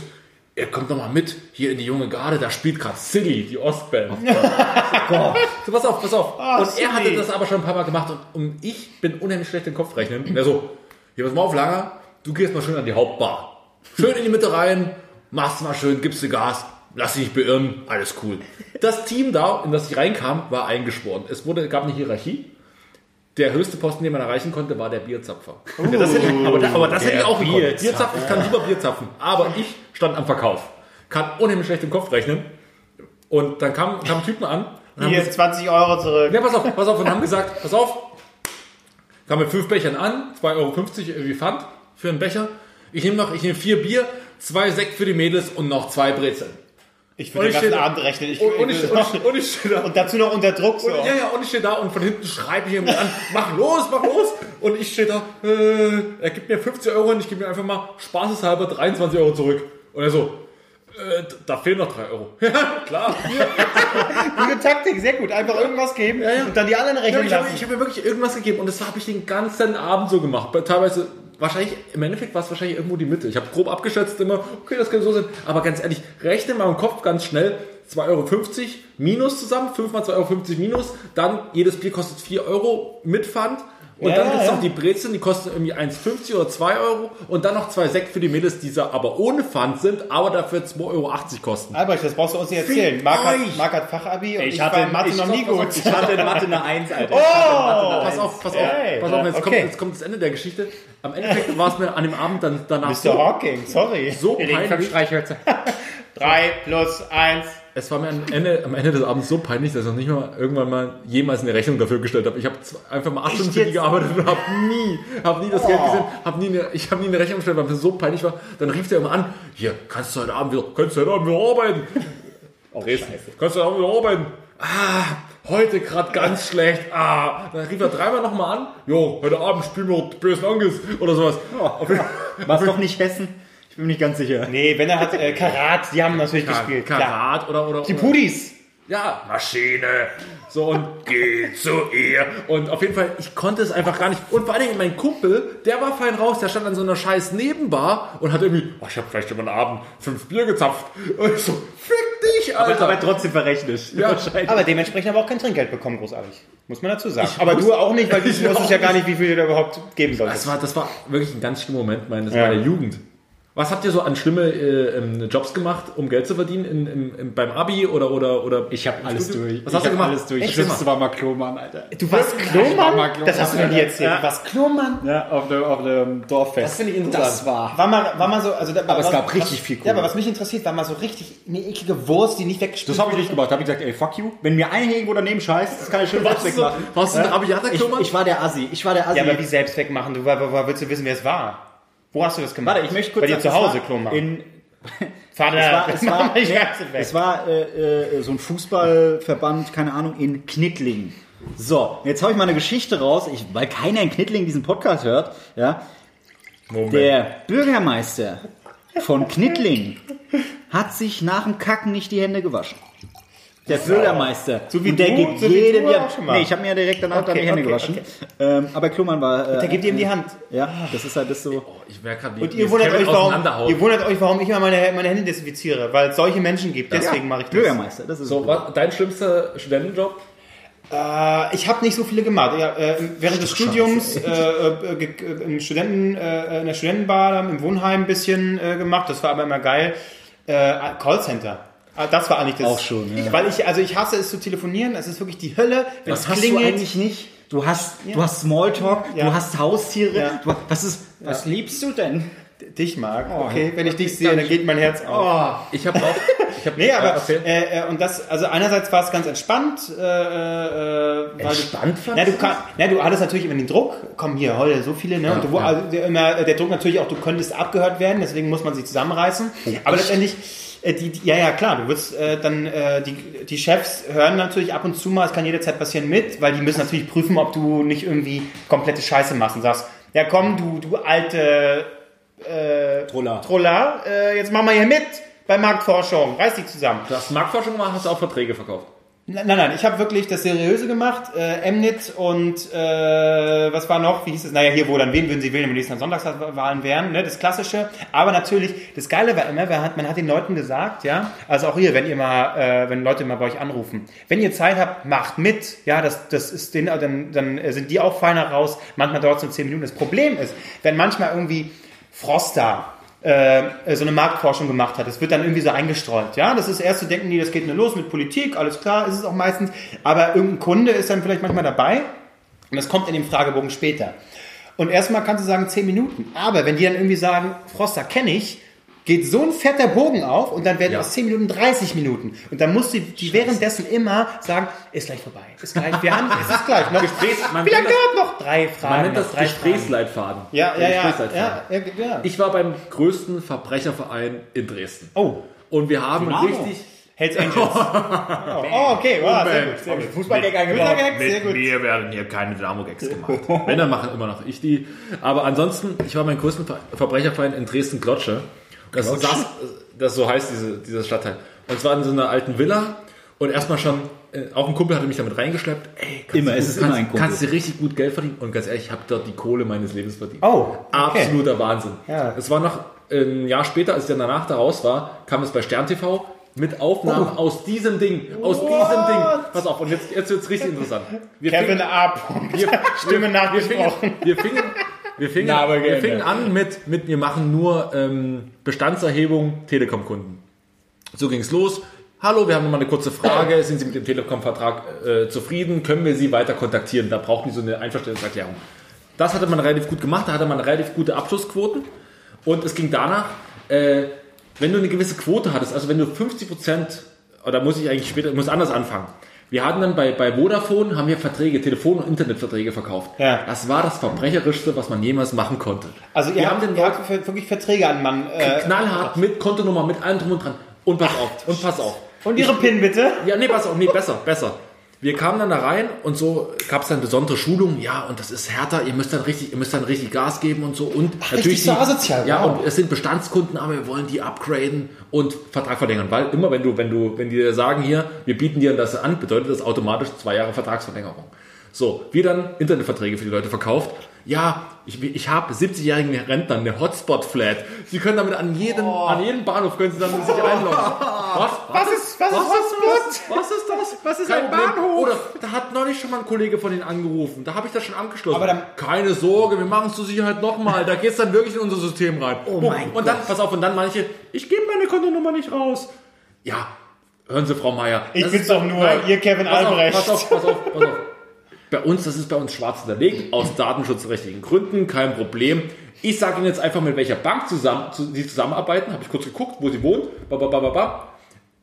ihr kommt doch mal mit hier in die junge Garde, da spielt gerade Silly, die Ostband. so, pass auf, pass auf. und er hatte das aber schon ein paar Mal gemacht und, und ich bin unheimlich schlecht im Kopf rechnen. Und er so, hier, pass mal auf, Langer, du gehst mal schön an die Hauptbar. Schön in die Mitte rein, machst mal schön, gibst du Gas, lass dich nicht beirren, alles cool. Das Team da, in das ich reinkam, war eingeschworen. Es wurde, gab eine Hierarchie. Der höchste Posten, den man erreichen konnte, war der Bierzapfer. das hätte aber, da, aber das hätte ich auch. Bierzapfer. Bierzapfen, ich kann super Bier zapfen. Aber ich stand am Verkauf. Kann unheimlich schlecht im Kopf rechnen. Und dann kamen kam Typen an und haben Hier gesagt, 20 Euro zurück. ja, pass auf, pass auf, und haben gesagt, pass auf, kam mit fünf Bechern an, 2,50 Euro irgendwie Pfand für einen Becher. Ich nehme noch, ich nehme vier Bier, zwei Sekt für die Mädels und noch zwei Brezeln. Ich würde den ich ganzen stehe- Abend rechnen. Ich, Und, und, ich, und, ich, und ich stehe da. und dazu noch unter Druck. So. Und, ja, ja, und ich stehe da und von hinten schreibe ich ihn an, mach los, mach los. Und ich stehe da, äh, er gibt mir 50 Euro und ich gebe mir einfach mal spaßeshalber 23 Euro zurück. Und er so, äh, da fehlen noch 3 Euro. Ja, klar. Gute Taktik, sehr gut. Einfach irgendwas geben und dann die anderen Ja, rechnen ich habe lassen. ich hab mir wirklich irgendwas gegeben und das habe ich den ganzen Abend so gemacht. Teilweise, wahrscheinlich, im Endeffekt war es wahrscheinlich irgendwo die Mitte. Ich habe grob abgeschätzt immer, okay, das könnte so sein. Aber ganz ehrlich, rechne mal im Kopf ganz schnell 2,50 Euro minus zusammen, 5 mal 2,50 Euro minus, dann jedes Bier kostet 4 Euro mit Pfand. Und Ja, dann gibt es ja. noch die Brezeln, die kosten irgendwie 1,50 oder 2 Euro. Und dann noch zwei Sekt für die Mädels, die so aber ohne Pfand sind, aber dafür 2,80 Euro kosten. Albrecht, das brauchst du uns nicht erzählen. Marc hat! Marc hat Fachabi und ich, Ich war hatte in Mathe ich- noch nie gut. Ich hatte in Mathe eine 1, Alter. Oh! Pass auf, pass auf, Ey, pass auf, jetzt, okay. kommt, jetzt kommt das Ende der Geschichte. Am Endeffekt war es mir an dem Abend dann danach Mr. so, Hawking, sorry. so peinlich. Drei plus eins. Es war mir am Ende, am Ende des Abends so peinlich, dass ich noch nicht mal irgendwann mal jemals eine Rechnung dafür gestellt habe. Ich habe einfach mal acht Stunden für die jetzt? gearbeitet und habe nie, habe nie das Geld gesehen, habe nie eine, ich habe nie eine Rechnung gestellt, weil mir so peinlich war. Dann rief der immer an, hier, kannst du heute Abend wieder, kannst du heute Abend wieder arbeiten? Dresden. Kannst du heute Abend wieder arbeiten? Ah, heute gerade ganz schlecht. Ah, dann rief er dreimal nochmal an. Jo, heute Abend spielen wir bösen Angels oder sowas. Fall- War es doch nicht Hessen? Ich bin mir nicht ganz sicher. Nee, wenn er hat äh, Karat, die haben natürlich gespielt. Klar. Karat oder, oder, Die Pudis. ja, Maschine. So und geh zu ihr. Und auf jeden Fall, ich konnte es einfach gar nicht. Und vor allen Dingen mein Kumpel, der war fein raus, der stand an so einer scheiß Nebenbar und hat irgendwie, oh, ich habe vielleicht über den Abend fünf Bier gezapft. Und ich so, fick dich, Alter. Aber trotzdem verrechnet. Ja. Wahrscheinlich. Aber dementsprechend aber auch kein Trinkgeld bekommen, großartig. Muss man dazu sagen. aber du auch nicht, weil du wusstest ja gar nicht, wie viel du da überhaupt geben solltest. Das war, das war wirklich ein ganz schlimmer Moment meines, Ja. meiner Jugend. Was habt ihr so an schlimme äh, ähm, Jobs gemacht, um Geld zu verdienen in, im, im, beim Abi oder oder oder? Ich habe alles Studium? durch. Was ich hast du hab gemacht? alles durch. Echt? Schlimmste war mal Klomann, Alter. Du warst Ich war Klomann? Klomann, Das hast du mir nie erzählt. Ja. Du warst Klomann? Ja, auf dem, auf dem Dorffest. Das finde ich interessant. Das war. War mal, war mal so, also da, Aber es was, gab richtig was, viel Ja, aber was mich interessiert, war mal so richtig eine eklige Wurst, die nicht weggespielt Das habe ich nicht gemacht. Da habe ich gesagt, ey, fuck you. Wenn mir einer irgendwo daneben scheißt, das kann ich schön du, wegmachen. warst du ein rabiater Ich, Klomann? ich war der Assi. Ich war der Assi. Ja, aber wie selbst wegmachen? Du, wo, wo, willst du wissen, wer es war? Wo hast du das gemacht? Warte, ich möchte kurz Bei dir zu sagen, Hause, es war Klomann. In, Vater, es war, es war, nee, es war äh, äh, so ein Fußballverband, keine Ahnung, in Knittlingen. So, jetzt habe ich mal eine Geschichte raus, ich, weil keiner in Knittlingen diesen Podcast hört. Ja, Moment. der Bürgermeister von Knittlingen hat sich nach dem Kacken nicht die Hände gewaschen. Der Bürgermeister. So wie Und der du- gibt so jedem ja. Nee, ich habe mir ja direkt danach dann Okay, die Hände okay, gewaschen. Ähm, aber Klumann war. Äh, Der gibt ihm die Hand. Ja, das ist halt das so. ich merke gerade, wie, Und ihr wundert, euch, warum, ihr wundert euch, warum ich immer meine, meine Hände desinfiziere, weil es solche Menschen gibt. Deswegen mache ich das. Bürgermeister, das ist So, was, dein schlimmster Studentenjob? Äh, ich habe nicht so viele gemacht. Ja, äh, während des Studiums äh, äh, äh, im Studenten, äh, in der Studentenbar, dann im Wohnheim ein bisschen äh, gemacht. Das war aber immer geil. Äh, Callcenter. Ah, Das war eigentlich das. Auch schon, ja. Weil ich, also ich hasse es zu telefonieren. Es ist wirklich die Hölle, wenn Das es hast klingelt. du eigentlich nicht. Du hast, du hast Smalltalk, Ja. du hast Haustiere. Ja. Du, was ist, was liebst du denn? Dich mag. Okay, wenn ich dich sehe, dann geht mein Herz auf. Ich habe auch. Ich hab, Nee, aber äh, äh, und das, also einerseits war es ganz entspannt, äh, äh, weil Entspannt, du, na, du, kann, na, du hattest natürlich immer den Druck, komm hier, heute so viele, ne? und du, wo- ja. also, der, immer, der Druck natürlich auch, du könntest abgehört werden, deswegen muss man sich zusammenreißen. Aber letztendlich, äh, die, die, ja, ja, klar, du wirst äh, dann, äh, die, die Chefs hören natürlich ab und zu mal, es kann jederzeit passieren mit, weil die müssen natürlich prüfen, ob du nicht irgendwie komplette Scheiße machst und sagst, ja komm, du, du alte Troller. Troller, äh, jetzt machen wir hier mit bei Marktforschung, reiß dich zusammen. Du hast Marktforschung gemacht, hast du auch Verträge verkauft. Nein, nein, ich habe wirklich das Seriöse gemacht, äh, Mnit und äh, was war noch, wie hieß es, naja, hier, wo dann wen würden sie wählen, wenn die nächsten Sonntagswahlen wären, ne, das Klassische. Aber natürlich, das Geile war immer, man hat, den Leuten gesagt, ja, also auch hier, wenn ihr mal, äh, wenn Leute mal bei euch anrufen, wenn ihr Zeit habt, macht mit, ja, das, das ist den, dann, dann sind die auch feiner raus, manchmal dauert es nur 10 Minuten. Das Problem ist, wenn manchmal irgendwie Froster äh, so eine Marktforschung gemacht hat. Das wird dann irgendwie so eingestreut. Ja, das ist erst zu denken, die, das geht nur los mit Politik, alles klar, ist es auch meistens. Aber irgendein Kunde ist dann vielleicht manchmal dabei und das kommt in dem Fragebogen später. Und erstmal kannst du sagen 10 Minuten. Aber wenn die dann irgendwie sagen, Froster kenne ich, geht so ein fetter Bogen auf und dann werden Ja. aus 10 Minuten 30 Minuten. Und dann musst du die währenddessen immer sagen, ist gleich vorbei, ist gleich, wir haben, es ist gleich noch. Gesprächs- man Wie lange dauert noch? Drei Fragen. Man nennt das. Gesprächsleitfaden. Ja, ja, ja, Gesprächsleitfaden. ja, ja. Ich war beim größten Verbrecherverein in Dresden. Oh. Und wir haben Dynamo. richtig. Hells Angels. oh, oh, okay, wow, sehr gut, sehr gut. Fußballgag eingebaut. Sehr gut. mir werden hier keine Dynamo-Gags gemacht. Dann machen immer noch ich die. Aber ansonsten, ich war beim größten Ver Verbrecherverein in Dresden-Glotsche. Das, saß, das so heißt diese, dieser Stadtteil. Und zwar in so einer alten Villa. Und erstmal schon, äh, auch ein Kumpel hatte mich damit reingeschleppt. Ey, kannst Immer, du, es ist kannst, immer ein Kumpel. Kannst du richtig gut Geld verdienen. Und ganz ehrlich, ich habe dort die Kohle meines Lebens verdient. Oh, okay. Absoluter Wahnsinn. Ja. Es war noch ein Jahr später, als ich dann danach da raus war, kam es bei Stern TV mit Aufnahmen Oh. aus diesem Ding. Aus diesem Ding. Pass auf, und jetzt, jetzt wird es richtig interessant. Wir Kevin fingen- A. wir, Stimme wir fingen, nachgesprochen. wir fingen, wir fingen, wir fingen an mit, mit, wir machen nur ähm, Bestandserhebung Telekom-Kunden. So ging es los. Hallo, wir haben noch mal eine kurze Frage. Sind Sie mit dem Telekom-Vertrag äh, zufrieden? Können wir Sie weiter kontaktieren? Da brauchten die so eine Einverständniserklärung. Das hatte man relativ gut gemacht. Da hatte man relativ gute Abschlussquoten. Und es ging danach, äh, wenn du eine gewisse Quote hattest, also wenn du 50 Prozent, oder muss ich eigentlich später, muss anders anfangen. Wir hatten dann bei, bei Vodafone, haben wir Verträge, Telefon- und Internetverträge verkauft. Ja. Das war das Verbrecherischste, was man jemals machen konnte. Also ihr wir habt, haben den ihr habt wirklich Verträge an Mann. Äh, knallhart mit Kontonummer, mit allem drum und dran. Und pass auf, und pass auf. und Ihre PIN bitte? Ja, nee, pass auf, nee, besser, besser. Wir kamen dann da rein und so gab es dann besondere Schulungen, ja, und das ist härter, ihr müsst dann richtig, ihr müsst dann richtig Gas geben und so. Und richtig so die- asozial, Ja, wow. und es sind Bestandskunden, aber wir wollen die upgraden und Vertrag verlängern. Weil immer wenn du, wenn du, wenn die dir sagen hier, wir bieten dir das an, bedeutet das automatisch zwei Jahre Vertragsverlängerung. So, wir dann Internetverträge für die Leute verkauft. Ja, ich, ich habe 70-jährigen Rentnern eine Hotspot-Flat. Sie können damit an jeden, an jeden Bahnhof können sie dann sich einloggen. Was? Was ist, was ist Hotspot? Was ist das? Was ist Kein ein Problem. Bahnhof? Oder da hat neulich schon mal ein Kollege von Ihnen angerufen. Da habe ich das schon angeschlossen. Aber dann- Keine Sorge, wir machen es zur Sicherheit nochmal. Da geht's dann wirklich in unser System rein. Oh mein Und dann, pass auf, und dann manche, ich gebe meine Kontonummer nicht raus. Ja, hören Sie, Frau Meier. Ich bin's ist- doch nur, ihr Kevin pass Albrecht. Auf, pass auf, pass auf, pass auf. Bei uns, das ist bei uns schwarz hinterlegt, aus datenschutzrechtlichen Gründen, kein Problem. Ich sage Ihnen jetzt einfach, mit welcher Bank zusammen, zu, Sie zusammenarbeiten. Habe ich kurz geguckt, wo Sie wohnt. Ba, ba, ba, ba, ba.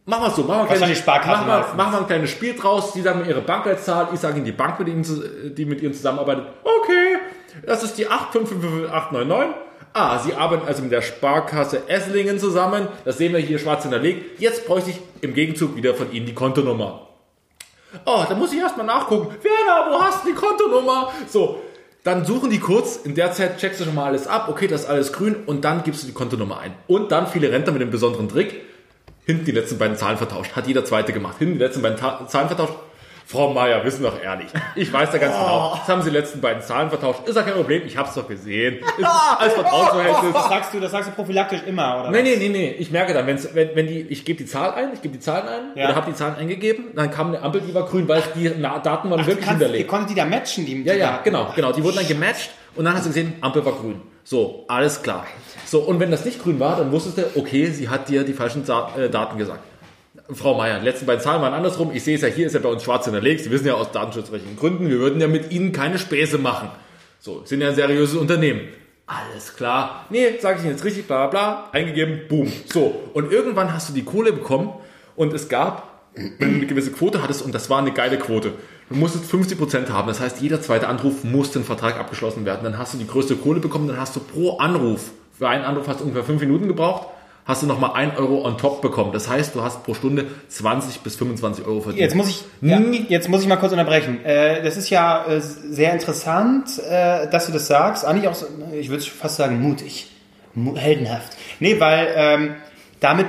Machen wir es so. Machen wir ein Wahrscheinlich kleines- Sparkasse Machen wir, machen wir ein kleines Spiel draus. Sie sagen mir Ihre Bankleitzahl. Ich sage Ihnen die Bank, mit Ihnen, die mit Ihnen zusammenarbeitet. Okay, das ist die 8555899. Ah, Sie arbeiten also mit der Sparkasse Esslingen zusammen. Das sehen wir hier schwarz hinterlegt. Jetzt bräuchte ich im Gegenzug wieder von Ihnen die Kontonummer. Oh, da muss ich erstmal nachgucken. Werner, wo hast du die Kontonummer? So, dann suchen die kurz. In der Zeit checkst du schon mal alles ab. Okay, das ist alles grün. Und dann gibst du die Kontonummer ein. Und dann viele Rentner mit dem besonderen Trick. Hinten die letzten beiden Zahlen vertauscht. Hat jeder zweite gemacht. Hinten die letzten beiden Ta Zahlen vertauscht. Frau Meier, wissen doch ehrlich. Ich weiß da ganz genau. Jetzt haben sie die letzten beiden Zahlen vertauscht. Ist ja kein Problem. Ich hab's doch gesehen. Ist als Vertrauensverhältnis. Das sagst du, das sagst du prophylaktisch immer, oder? Nee, was? nee, nee, nee. Ich merke dann, wenn's, wenn, wenn die, ich gebe die Zahl ein, ich gebe die Zahlen ein, Ja. oder habe die Zahlen eingegeben, dann kam eine Ampel, die war grün, weil die Daten waren Du wirklich kannst, hinterlegt. konntet die da matchen, die Ja, die ja, Daten. genau, genau. Die wurden dann gematcht und dann hast du gesehen, Ampel war grün. So, alles klar. So, und wenn das nicht grün war, dann wusstest du, okay, sie hat dir die falschen äh, Daten gesagt. Frau Meier, die letzten beiden Zahlen waren andersrum. Ich sehe es ja hier, ist ja bei uns schwarz hinterlegt. Sie wissen ja aus datenschutzrechtlichen Gründen, wir würden ja mit Ihnen keine Späße machen. So, sind ja ein seriöses Unternehmen. Alles klar. Nee, sage ich Ihnen jetzt richtig, bla bla bla, eingegeben, boom. So, und irgendwann hast du die Kohle bekommen und es gab, wenn du eine gewisse Quote hattest, und das war eine geile Quote, du musstest 50% haben. Das heißt, jeder zweite Anruf musste ein Vertrag abgeschlossen werden. Dann hast du die größte Kohle bekommen, dann hast du pro Anruf, für einen Anruf hast du ungefähr 5 Minuten gebraucht, hast du nochmal 1 Euro on top bekommen. Das heißt, du hast pro Stunde 20 bis 25 Euro verdient. Jetzt muss ich, ja, jetzt muss ich mal kurz unterbrechen. Äh, das ist ja äh, sehr interessant, äh, dass du das sagst. Eigentlich auch, ich würde fast sagen, mutig. Mu heldenhaft. Nee, weil ähm, damit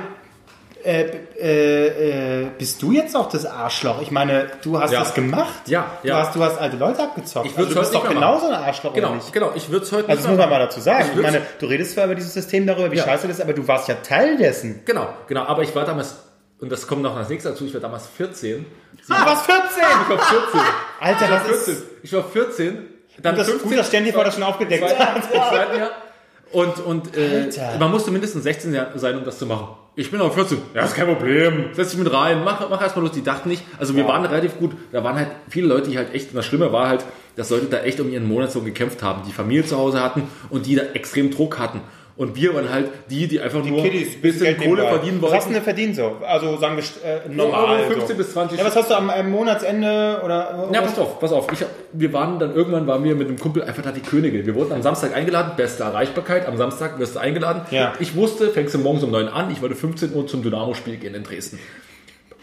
äh, äh, äh, bist du jetzt auch das Arschloch. Ich meine, du hast Ja. das gemacht. Ja, Du, ja. hast, du hast alte Leute abgezockt. Ich also, du bist doch genauso ein Arschloch, Genau, oder nicht? genau. Ich würde es heute Also das muss man mal dazu sagen. Ich Ich, meine, du redest zwar über dieses System darüber, wie Ja. scheiße das ist, aber du warst ja Teil dessen. Genau, genau. Aber ich war damals, und das kommt noch als nächstes dazu, ich war damals 14. Du warst 14! Ich war 14. Alter, Ich war das 14. ist... Ich war 14. Dann Das, gut, das stellen die vor, das schon aufgedeckt. Jahr. Und, und äh, man musste mindestens 16 Jahr sein, um das zu machen. Ich bin aber 14. Ja, ist kein Problem. Setz dich mit rein. Mach, mach erstmal los. Die dachten nicht. Also wir waren relativ gut. Da waren halt viele Leute, die halt echt. Und das Schlimme war halt, dass Leute da echt um ihren Monatslohn gekämpft haben, die Familie zu Hause hatten und die da extrem Druck hatten. Und wir waren halt die, die einfach nur Kiddies, ein bisschen Kohle nebenbei. verdienen Was hast du wollten. denn verdient so? Also sagen wir äh, normal. Euro 15 so. bis 20 Ja, was hast du am, am Monatsende oder? Ja, pass auf, pass auf. Ich, wir waren dann irgendwann, waren wir mit einem Kumpel einfach da die Könige. Wir wurden am Samstag eingeladen, beste Erreichbarkeit. Am Samstag wirst du eingeladen. Ja. Ich wusste, fängst du morgens um 9 an. Ich wollte 15 Uhr zum Dynamo-Spiel gehen in Dresden.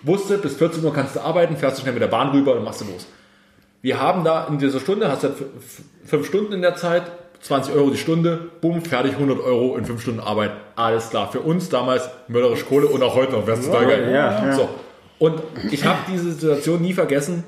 Wusste, bis 14 Uhr kannst du arbeiten, fährst du schnell mit der Bahn rüber und machst du los. Wir haben da in dieser Stunde, hast du halt fünf Stunden in der Zeit, 20 Euro die Stunde, bumm, fertig, 100 Euro in fünf Stunden Arbeit. Alles klar. Für uns damals mörderisch Kohle und auch heute noch. Wärst du da geil. ja, ja. So. Und ich habe diese Situation nie vergessen.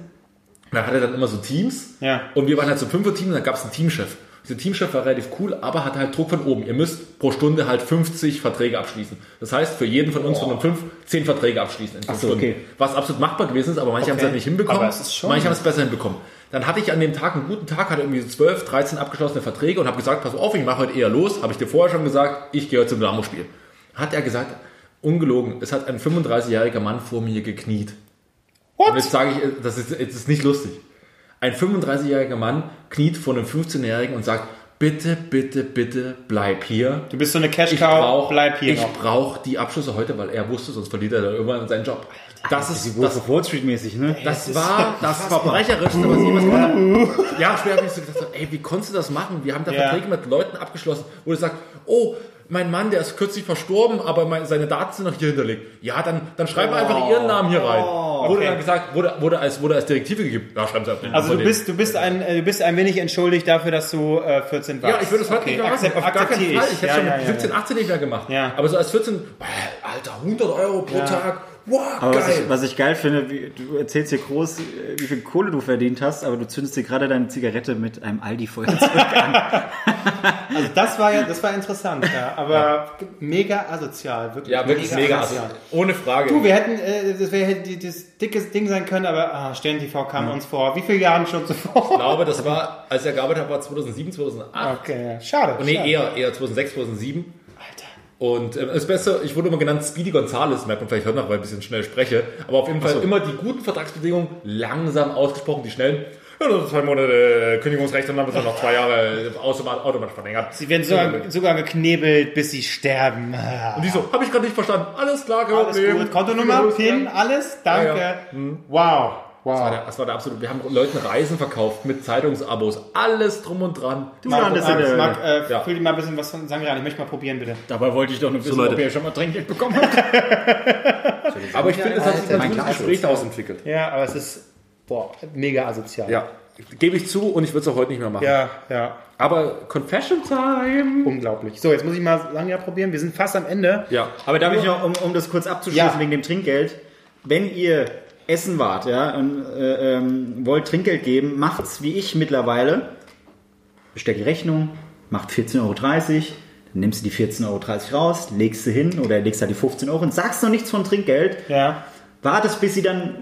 Da hatte dann immer so Teams. Ja. Und wir waren halt so ein Fünfer-Team und dann gab es einen Teamchef. Dieser Teamchef war relativ cool, aber hatte halt Druck von oben. Ihr müsst pro Stunde halt 50 Verträge abschließen. Das heißt, für jeden von uns von den fünf, 10 Verträge abschließen in fünf so, Stunden. okay. Was absolut machbar gewesen ist, aber manche haben es Okay. halt nicht hinbekommen. Manche haben es besser hinbekommen. Dann hatte ich an dem Tag einen guten Tag, hatte irgendwie so 12, 13 abgeschlossene Verträge und habe gesagt, pass auf, ich mache heute eher los. Habe ich dir vorher schon gesagt, ich gehe heute zum Dynamo-Spiel. Hat er gesagt, ungelogen, es hat ein 35-jähriger Mann vor mir gekniet. Und jetzt sage ich, das ist, das ist nicht lustig. Ein 35-jähriger Mann kniet vor einem 15-Jährigen und sagt, bitte, bitte, bitte bleib hier. Du bist so eine Ich Cash-Cow, brauche bleib hier ich noch. brauch die Abschlüsse heute, weil er wusste, sonst verliert er dann irgendwann seinen Job. Das ist, Wolf das, of Wall Street mäßig, ne? das war das Verbrecherischste, was jemals gemacht habe. Ja, später habe ich so gedacht, ey, wie konntest du das machen? Wir haben da Ja. Verträge mit Leuten abgeschlossen, wo du sagst, oh, mein Mann, der ist kürzlich verstorben, aber mein, seine Daten sind noch hier hinterlegt. Ja, dann, dann schreiben wir einfach ihren Namen hier rein. Wurde okay. dann gesagt, wurde, wurde, als, wurde als Direktive gegeben. Ja, schreiben sie den Also du bist, du bist ein, äh, du bist ein wenig entschuldigt dafür, dass du äh, 14 warst. Ja, ich würde es heute okay. nicht mehr machen. Auf gar keinen Fall. Ich hätte ja, schon ja, mit ja, 17, ja. 18 nicht mehr gemacht. Ja. Aber so als 14, äh, Alter, 100 Euro pro. Tag. Wow, Aber was geil. ich, was ich geil finde, wie, du erzählst hier groß, wie viel Kohle du verdient hast, aber du zündest dir gerade deine Zigarette mit einem Aldi-Feuerzeug an. Also das war ja, das war interessant, ja. Aber mega asozial, wirklich. ja, wirklich mega. Also, ohne Frage. Du, wir hätten, äh, das wäre die- das dickes Ding sein können, aber ah, Stern TV kam uns vor. Wie viele Jahre schon ich zuvor? glaube, das war, als er gearbeitet hat, war 2007, 2008. Okay, ja. schade. Nee, schade. eher, eher 2006, 2007. Und ähm, das Beste, ich wurde immer genannt Speedy Gonzales, merkt man vielleicht heute noch, weil ich ein bisschen schnell spreche. Aber auf jeden Fall immer die guten Vertragsbedingungen langsam ausgesprochen, die schnellen. Ja, das sind zwei Monate Kündigungsrecht und dann wird es noch zwei Jahre automatisch, automatisch verlängert. Sie werden sogar, sogar geknebelt, bis sie sterben. Und die so, habe ich gerade nicht verstanden. Alles klar, Alles gut. Kontonummer, PIN, alles. Danke. Ja, Wow. Das war, Wow. der, das war der absolute. Wir haben Leuten Reisen verkauft mit Zeitungsabos, alles drum und dran. Du Marc, landest Marc, in der Marc, äh, Ja. füll dir mal ein bisschen was von Sangria an. Ich möchte mal probieren, bitte. Dabei wollte ich doch nur wissen, Leute. ob ihr schon mal Trinkgeld bekommen habt. Aber ich finde, es hat sich ein gutes Gespräch daraus entwickelt. Ja, aber es ist, boah, mega asozial. Ja, gebe ich zu und ich würde es auch heute nicht mehr machen. Ja, ja. Aber Confession Time. Unglaublich. So, jetzt muss ich mal Sangria probieren. Wir sind fast am Ende. Ja. Aber darf ich noch, um, um das kurz abzuschließen Ja. wegen dem Trinkgeld, wenn ihr essen wart, ja, und äh, ähm, wollt Trinkgeld geben, macht's wie ich mittlerweile. Bestellt die Rechnung, macht 14,30 Euro, dann nimmst du die 14,30 Euro raus, legst sie hin oder legst da die 15 Euro und sagst noch nichts von Trinkgeld, Ja. wartest, bis sie dann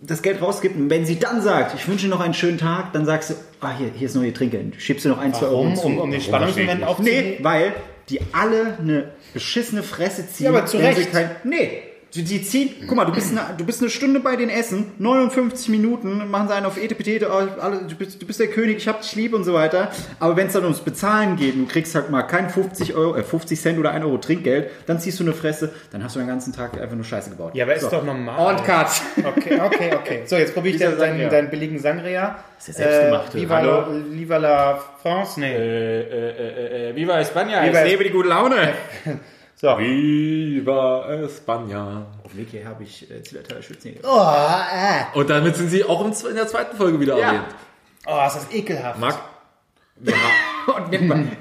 das Geld rausgibt und wenn sie dann sagt, ich wünsche noch einen schönen Tag, dann sagst du, ah, hier, hier ist noch ihr Trinkgeld, schiebst du noch ein, zwei Euro Um, hinzu. um, um den Spannungsmoment Nee, aufzunehmen. weil die alle eine beschissene Fresse ziehen. Ja, aber zu Recht. Kein, nee, die, die ziehen, guck mal, du bist, eine, du bist eine Stunde bei den Essen, 59 Minuten, machen sie einen auf Etepetete, oh, alle, du, bist, du bist der König, ich hab dich lieb und so weiter. Aber wenn es dann ums Bezahlen geht, du kriegst halt mal kein 50, Euro, äh, 50 Cent oder 1 Euro Trinkgeld, dann ziehst du eine Fresse, dann hast du den ganzen Tag einfach nur Scheiße gebaut. Ja, aber ist So. doch normal. Und Cut. Okay, okay, okay. So, jetzt probiere ich deinen, deinen, Sangria. deinen billigen Sangria. ist der selbstgemachte. Äh, Viva, Hallo? Viva la France? Nee. Äh, äh, äh, Viva España, Viva ich lebe die gute Laune. So. Viva España. Auf Weg hier habe ich äh, Zillertaler Schützen. Oh, äh. Und damit sind sie auch in der zweiten Folge wieder Ja. erwähnt. oh, ist das ekelhaft. Marc,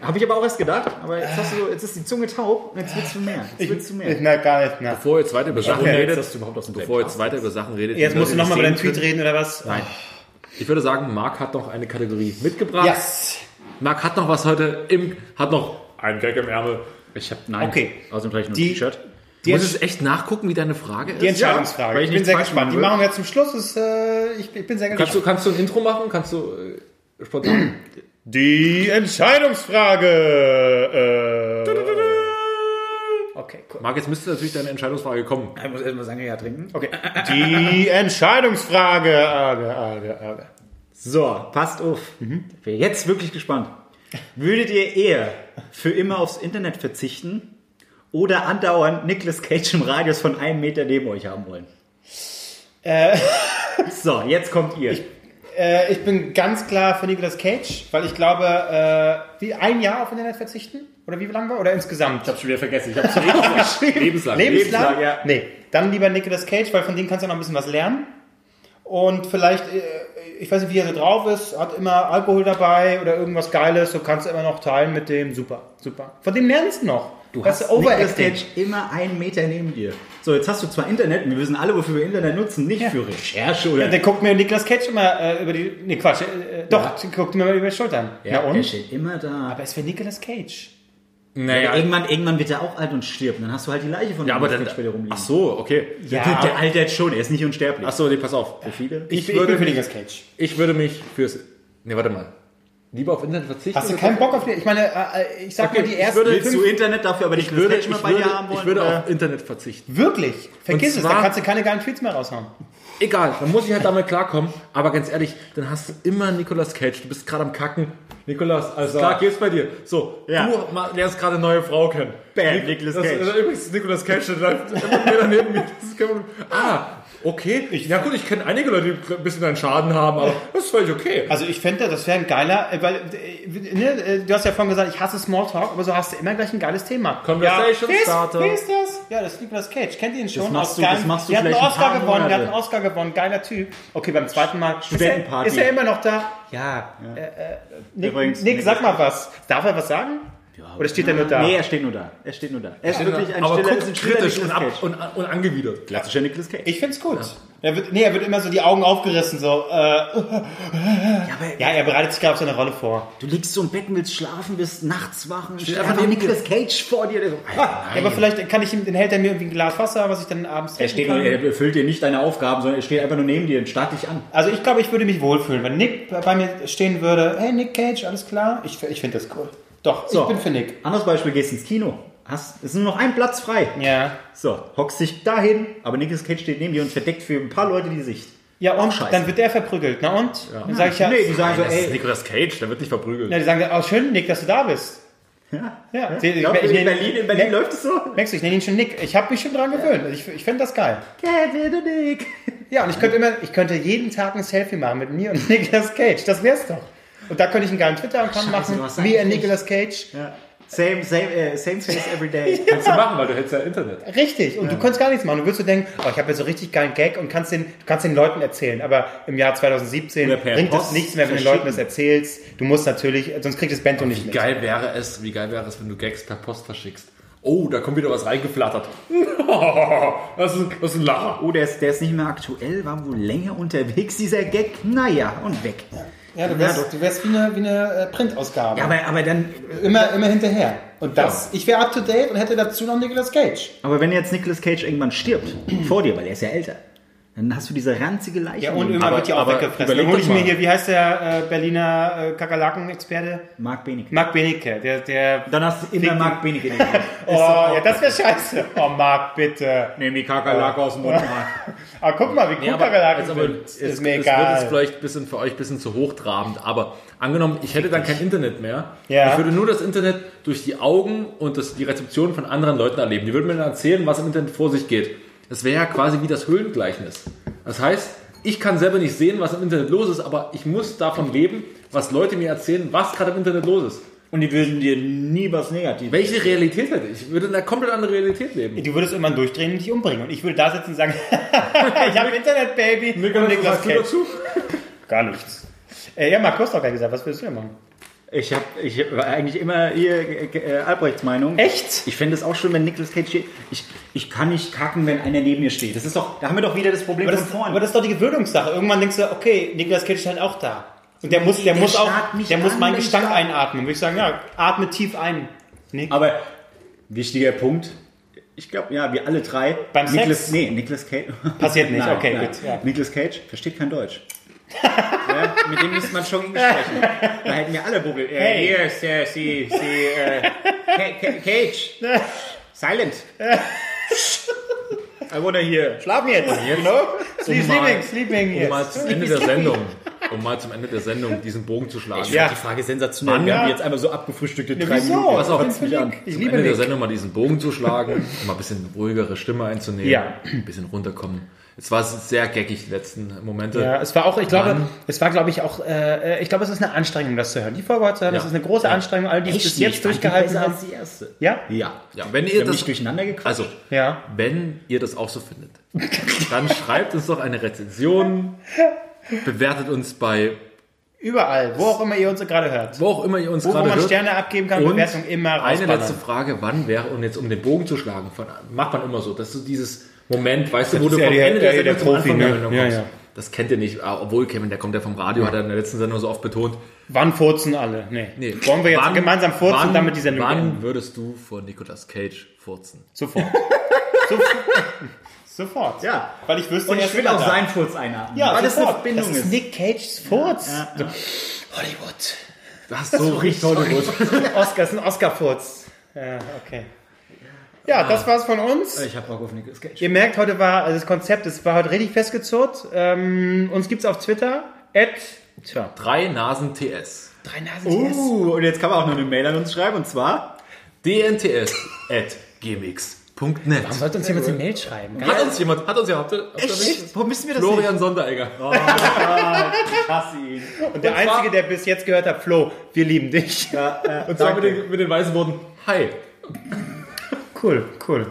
Habe ich aber auch erst gedacht, aber jetzt, hast du so, jetzt ist die Zunge taub und jetzt willst du mehr. Jetzt willst du mehr. Na, gar nicht. Na. bevor ihr jetzt weiter über Sachen Okay. redet, dass du überhaupt aus dem bevor ihr jetzt weiter über Sachen redet, Jetzt musst du nochmal über deinen Tweet reden, oder was? Nein. Ich würde sagen, Marc hat noch eine Kategorie mitgebracht. Yes. Marc hat noch was heute im, hat noch ein Gag im Ärmel. Ich habe nein. Okay. Außerdem trage ich nur ein T-Shirt. Die, Muss Entsch es echt nachgucken, wie deine Frage ist? die Entscheidungsfrage. weil ich ich bin sehr gespannt. Die machen wir zum Schluss. Ist, äh, ich, ich bin sehr Kannst du, gespannt. kannst du ein Intro machen? Kannst du äh, spontan? Die Entscheidungsfrage. Äh, okay, cool. Marc, jetzt müsste natürlich deine Entscheidungsfrage kommen. Ich muss erstmal Sangria trinken. Okay. Die Entscheidungsfrage. Arge, arge, arge. So, passt auf. Ich bin jetzt wirklich gespannt. Würdet ihr eher für immer aufs Internet verzichten oder andauernd Nicolas Cage im Radius von einem Meter neben euch haben wollen? So, jetzt kommt ihr. Äh, ich bin ganz klar für Nicolas Cage, weil ich glaube, äh, wie ein Jahr auf Internet verzichten? Oder wie lang war? Oder insgesamt? hab's schon wieder vergessen. Ich hab's schon Lebenslang. Lebenslang? Lebenslang, ja. Nee, dann lieber Nicolas Cage, weil von dem kannst du noch ein bisschen was lernen. Und vielleicht, äh, ich weiß nicht, wie er so drauf ist, hat immer Alkohol dabei oder irgendwas Geiles, so kannst du immer noch teilen mit dem. Super, super. Von dem lernst du noch. Du Weißt hast du, Overacting. Immer einen Meter neben dir. So, jetzt hast du zwar Internet, wir wissen alle, wofür wir Internet nutzen, nicht für Recherche oder... Ja, der guckt mir Nicolas Cage immer äh, über die. Nee, Quatsch, äh, doch, der guckt mir immer über die Schultern. ja, Na er und? steht immer da. Aber es wäre Nicolas Cage. Naja, irgendwann, irgendwann wird er auch alt und stirbt. Und dann hast du halt die Leiche von ja, aber Nicolas dann, dir rumliegen. ach so, okay. Ja, der, der altert schon, er ist nicht unsterblich. Ach so, nee, pass auf. Für viele? ich, ich, würde bin für mich- Nicolas Cage. Ich würde mich fürs, nee, warte mal. Lieber auf Internet verzichten? Hast du keinen Bock auf die? Ich meine, äh, ich sag Okay, mal die ich ersten würde- Willst du fünf. Internet dafür, aber Ich Nicolas würde, Cage mal ich bei würde, dir haben wollen? ich würde oder? auf Internet verzichten. Wirklich? Vergiss es, da kannst du keine geilen Tweets mehr raushauen. Egal, dann muss ich halt damit klarkommen. Aber ganz ehrlich, dann hast du immer Nicolas Cage. Du bist gerade am Kacken. Nicolas, alles klar, geht's bei dir. So, Ja. du lernst gerade eine neue Frau kennen. Bam, Nic- Nicolas das, Cage. Das, übrigens Nicolas Cage, der läuft immer mehr neben mir. Das ist kein Problem. Ah, okay. ja gut, ich kenne einige Leute, die ein bisschen einen Schaden haben, aber das ist völlig okay. Also ich fände, das wäre ein geiler, äh, weil, äh, ne, äh, du hast ja vorhin gesagt, ich hasse Smalltalk, aber so hast du immer gleich ein geiles Thema. Conversation ja, starter. Wer ist das? Ja, das ist Nicolas Cage. Kennt ihr ihn schon? machst Aus du- das machst du der hat einen vielleicht ein Oscar gewonnen, der hat einen Oscar gewonnen, geiler Typ. Okay, beim zweiten Mal. Ist er, ist er immer noch da? Ja. Äh, äh, Nick, Übrigens, Nick, Nick sag mal was. Darf er was sagen? Oder steht er nur da? Nee, er steht nur da. Er steht nur da. Er ist wirklich ein aber stiller, guckt ist ein stiller kritisch und, ab, und, und angewidert. Klassischer Nicolas Cage. Ich find's gut. Er wird, nee, er wird immer so die Augen aufgerissen, so. Äh, ja, aber ja, er bereitet sich gerade auf seine Rolle vor. du liegst so im Bett und willst schlafen, bist nachts wach und steht einfach Nicolas Cage vor dir. Der so, Ja, aber vielleicht kann ich ihm, den hält er mir irgendwie ein Glas Wasser, was ich dann abends er, steht, kann. er erfüllt dir nicht deine Aufgaben, sondern er steht einfach nur neben dir und starrt dich an. Also ich glaube, ich würde mich wohlfühlen, wenn Nick bei mir stehen würde. Hey, Nick Cage, alles klar? Ich, ich finde das cool. Doch, So. ich bin für Nick. Anderes Beispiel, gehst ins Kino. Hast, es ist nur noch ein Platz frei. Ja. So, hockst dich dahin, aber Nicolas Cage steht neben dir und verdeckt für ein paar Leute die Sicht. Ja, und scheiße. dann wird der verprügelt. Na und? Dann sage ich ja, nee, die sagen so, Das ist ey, Nicolas Cage, der wird nicht verprügelt. ja, die sagen, oh, schön, Nick, dass du da bist. ja, Ja, ja. ich- Glaub, ich- in, ich- Berlin, in Berlin läuft es so. Merkst du, ich nenne ihn schon Nick. Ich habe mich schon dran gewöhnt. Ich, ich finde das geil. Kevin und Nick. Ja, und ich könnte immer, ich könnte jeden Tag ein Selfie machen mit mir und Nicolas Cage. Das wär's doch. Und da könnte ich einen geilen Twitter-Account machen. du and eigentlich- Nicolas Cage. Ja. Same, same, äh, same face every day. Kannst du machen, weil du hättest ja Internet. Richtig. Und du kannst gar nichts machen. Du würdest so denken, oh, ich habe jetzt so richtig geilen Gag und kannst den, du kannst den Leuten erzählen. Aber im Jahr 2017 Oder per bringt es Post nichts mehr, wenn du den. Leuten das erzählst. Du musst natürlich, sonst kriegt das Bento nicht Wie mit. geil wäre es, wie geil wäre es, wenn du Gags per Post verschickst. Oh, da kommt wieder was reingeflattert. Das ist, das ist ein Lacher. Oh, der ist, der ist nicht mehr aktuell, war wohl länger unterwegs, dieser Gag. Naja, und weg. Ja, du Ja, wärst, doch. du wärst wie eine, wie eine äh, Printausgabe. Ja, aber, aber dann, immer, immer hinterher. Und das, ich wäre up to date und hätte dazu noch Nicolas Cage. aber wenn jetzt Nicolas Cage irgendwann stirbt, vor dir, weil er ist ja älter, dann hast du diese ranzige Leiche. Ja, und irgendwann wird die auch aber weggefressen. Dann hol ich mir hier, wie heißt der äh, Berliner äh, Kakerlaken-Experte? Mark Benecke. Marc Benecke. Der, der, Dann hast du immer Mark Benecke. oh, ja, das wäre scheiße. Oh, Marc, bitte. Nimm die Kakerlake aus dem Mund. Ah, guck mal, wie cool Ja, aber, Kakerlaken jetzt aber sind. es, Ist es, mir es wird jetzt egal. vielleicht ein bisschen für euch ein bisschen zu hochtrabend, aber angenommen, ich hätte dann kein Internet mehr. Ja. Ich würde nur das Internet durch die Augen und das, die Rezeption von anderen Leuten erleben. Die würden mir dann erzählen, was im Internet vor sich geht. Das wäre ja quasi wie das Höhlengleichnis. Das heißt, ich kann selber nicht sehen, was im Internet los ist, aber ich muss davon leben, was Leute mir erzählen, was gerade im Internet los ist. Und die würden dir nie was Negatives. Welche Realität hätte ich? Ich würde in einer komplett anderen Realität leben. Du würdest irgendwann durchdrehen und dich umbringen. Und ich würde da sitzen und sagen, ich habe Internet, Baby. und Nicolas Cage. Gar nichts. Äh, ja, hast doch gar gesagt, was willst du denn machen? Ich habe ich hab eigentlich immer hier äh, Albrechts Meinung. Echt? Ich fände es auch schön, wenn Nicolas Cage steht. Ich, ich kann nicht kacken, wenn einer neben mir steht. Das ist doch, da haben wir doch wieder das Problem Aber das, von vorne. aber das ist doch die Gewöhnungssache. Irgendwann denkst du, okay, Nicolas Cage ist halt auch da. Und der muss, der der muss auch, der muss an, meinen Gestank da- einatmen. Würde ich sagen, ja, atme tief ein. Nick. Aber wichtiger Punkt. Ich glaube, ja, wir alle drei. Beim Nicolas, Sex? Nee, Nicolas Cage. Passiert nicht, Nein, okay, nein. gut, ja. Nicolas Cage versteht kein Deutsch. Ja, mit dem müsste man schon Englisch sprechen. Da hätten wir alle Bubbel. Äh, Hey. Hier ist äh, sie, sie, äh, Ca- Ca- Cage. Silent. I wanna hear. Schlafen jetzt, you know? Sleep, Um mal- sleeping, sleeping Um jetzt. mal zum Ende der Sendung, um mal zum Ende der Sendung diesen Bogen zu schlagen. Ja. Die Frage ist sensationell. Wann? Wir haben jetzt einmal so abgefrühstückt in Ja, drei wieso? Minuten. Pass auf, Ich bin für Nick. Ich Zum liebe Ende der Nick. Sendung mal diesen Bogen zu schlagen, um mal ein bisschen ruhigere Stimme einzunehmen, Ja. ein bisschen runterkommen. Es war sehr geckig, die letzten Momente. Ja, es war auch, ich glaube, Wann? es war, glaube ich, auch, äh, ich glaube, es ist eine Anstrengung, das zu hören. Die Folge heute zu hören, Ja. das ist eine große Ja. Anstrengung. Alle, die es bis Echt jetzt durchgehalten haben. als die erste. Ja? Ja. Ja, wenn ihr das, nicht durcheinander gequatscht. also, Ja. wenn ihr das auch so findet, dann schreibt uns doch eine Rezension, bewertet uns bei Überall, wo auch immer ihr uns gerade hört. wo auch immer ihr uns Wo, wo gerade man hört. Sterne abgeben kann, Und Bewertung immer Eine rausballern. letzte Frage, wann wäre, und jetzt um den Bogen zu schlagen, von, macht man immer so, dass du dieses Moment, weißt du, wo Das du ja vom der- Ende der der- der Sendung zum Profi, der ne? Ja, ja. Das kennt ihr nicht, ah, obwohl Kevin, der kommt ja vom Radio, hat er in der letzten Sendung so oft betont. Wann furzen alle? Nee. Nee. Wollen wir jetzt Wann- gemeinsam furzen, wann, damit die Sendung Wann beenden? würdest du vor Nicolas Cage furzen? Sofort. Sofort. Sofort. Ja. Weil ich wüsste, Und er ich will auch da. seinen Furz einatmen. Ja, weil das eine sofort. Verbindung das ist. Nick Cages Furz. So. Hollywood. Das ist so richtig Hollywood. Oscar, das ist ein Oscar-Furz. Ja, okay. Ja, das war's von uns. Ich hab Bock auf Nicolas Cage. Ihr merkt, heute war, also das Konzept, das war heute richtig festgezurrt. Ähm, uns gibt's auf Twitter. At, tja, Drei Nasen TS. drei Nasen Uh, und jetzt kann man auch noch eine Mail an uns schreiben und zwar dnts at gmx.net. Warum sollte uns jemand eine Mail schreiben? Hat uns jemand, hat uns ja, habt ihr, nicht? Wo müssen wir das Florian Sonderegger. Ich hasse ihn. Und der Einzige, der bis jetzt gehört hat, Flo, wir lieben dich. Und zwar mit den, mit den weißen Worten, hi. Cool, cool.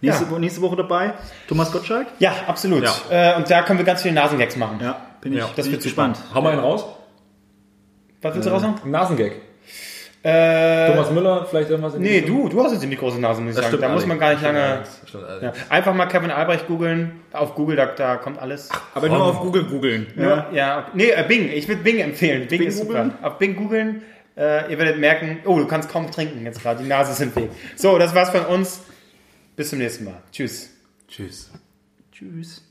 Nächste, Ja. Nächste Woche dabei Thomas Gottschalk. Ja, absolut. Ja. Äh, und da können wir ganz viele Nasengags machen. Ja, bin ich, Ja, das bin wird ich gespannt. Hau mal einen raus. Was willst du raushauen? Nasengag. Äh, Thomas Müller, vielleicht irgendwas in die nee, Richtung? du, du hast eine ziemlich große Nase, muss ich Das sagen. Da muss man gar nicht lange. Ja. Einfach mal Kevin Albrecht googeln. Auf Google, da, da kommt alles. Aber nur auf Google googeln. Ja, ja nee, äh, Bing. Ich würde Bing empfehlen. Bing, Bing ist super. googeln? Auf Bing googeln. Äh, ihr werdet merken, oh, du kannst kaum trinken jetzt gerade. Die Nase ist im Weg. So, das war's von uns. Bis zum nächsten Mal. Tschüss. Tschüss. Tschüss.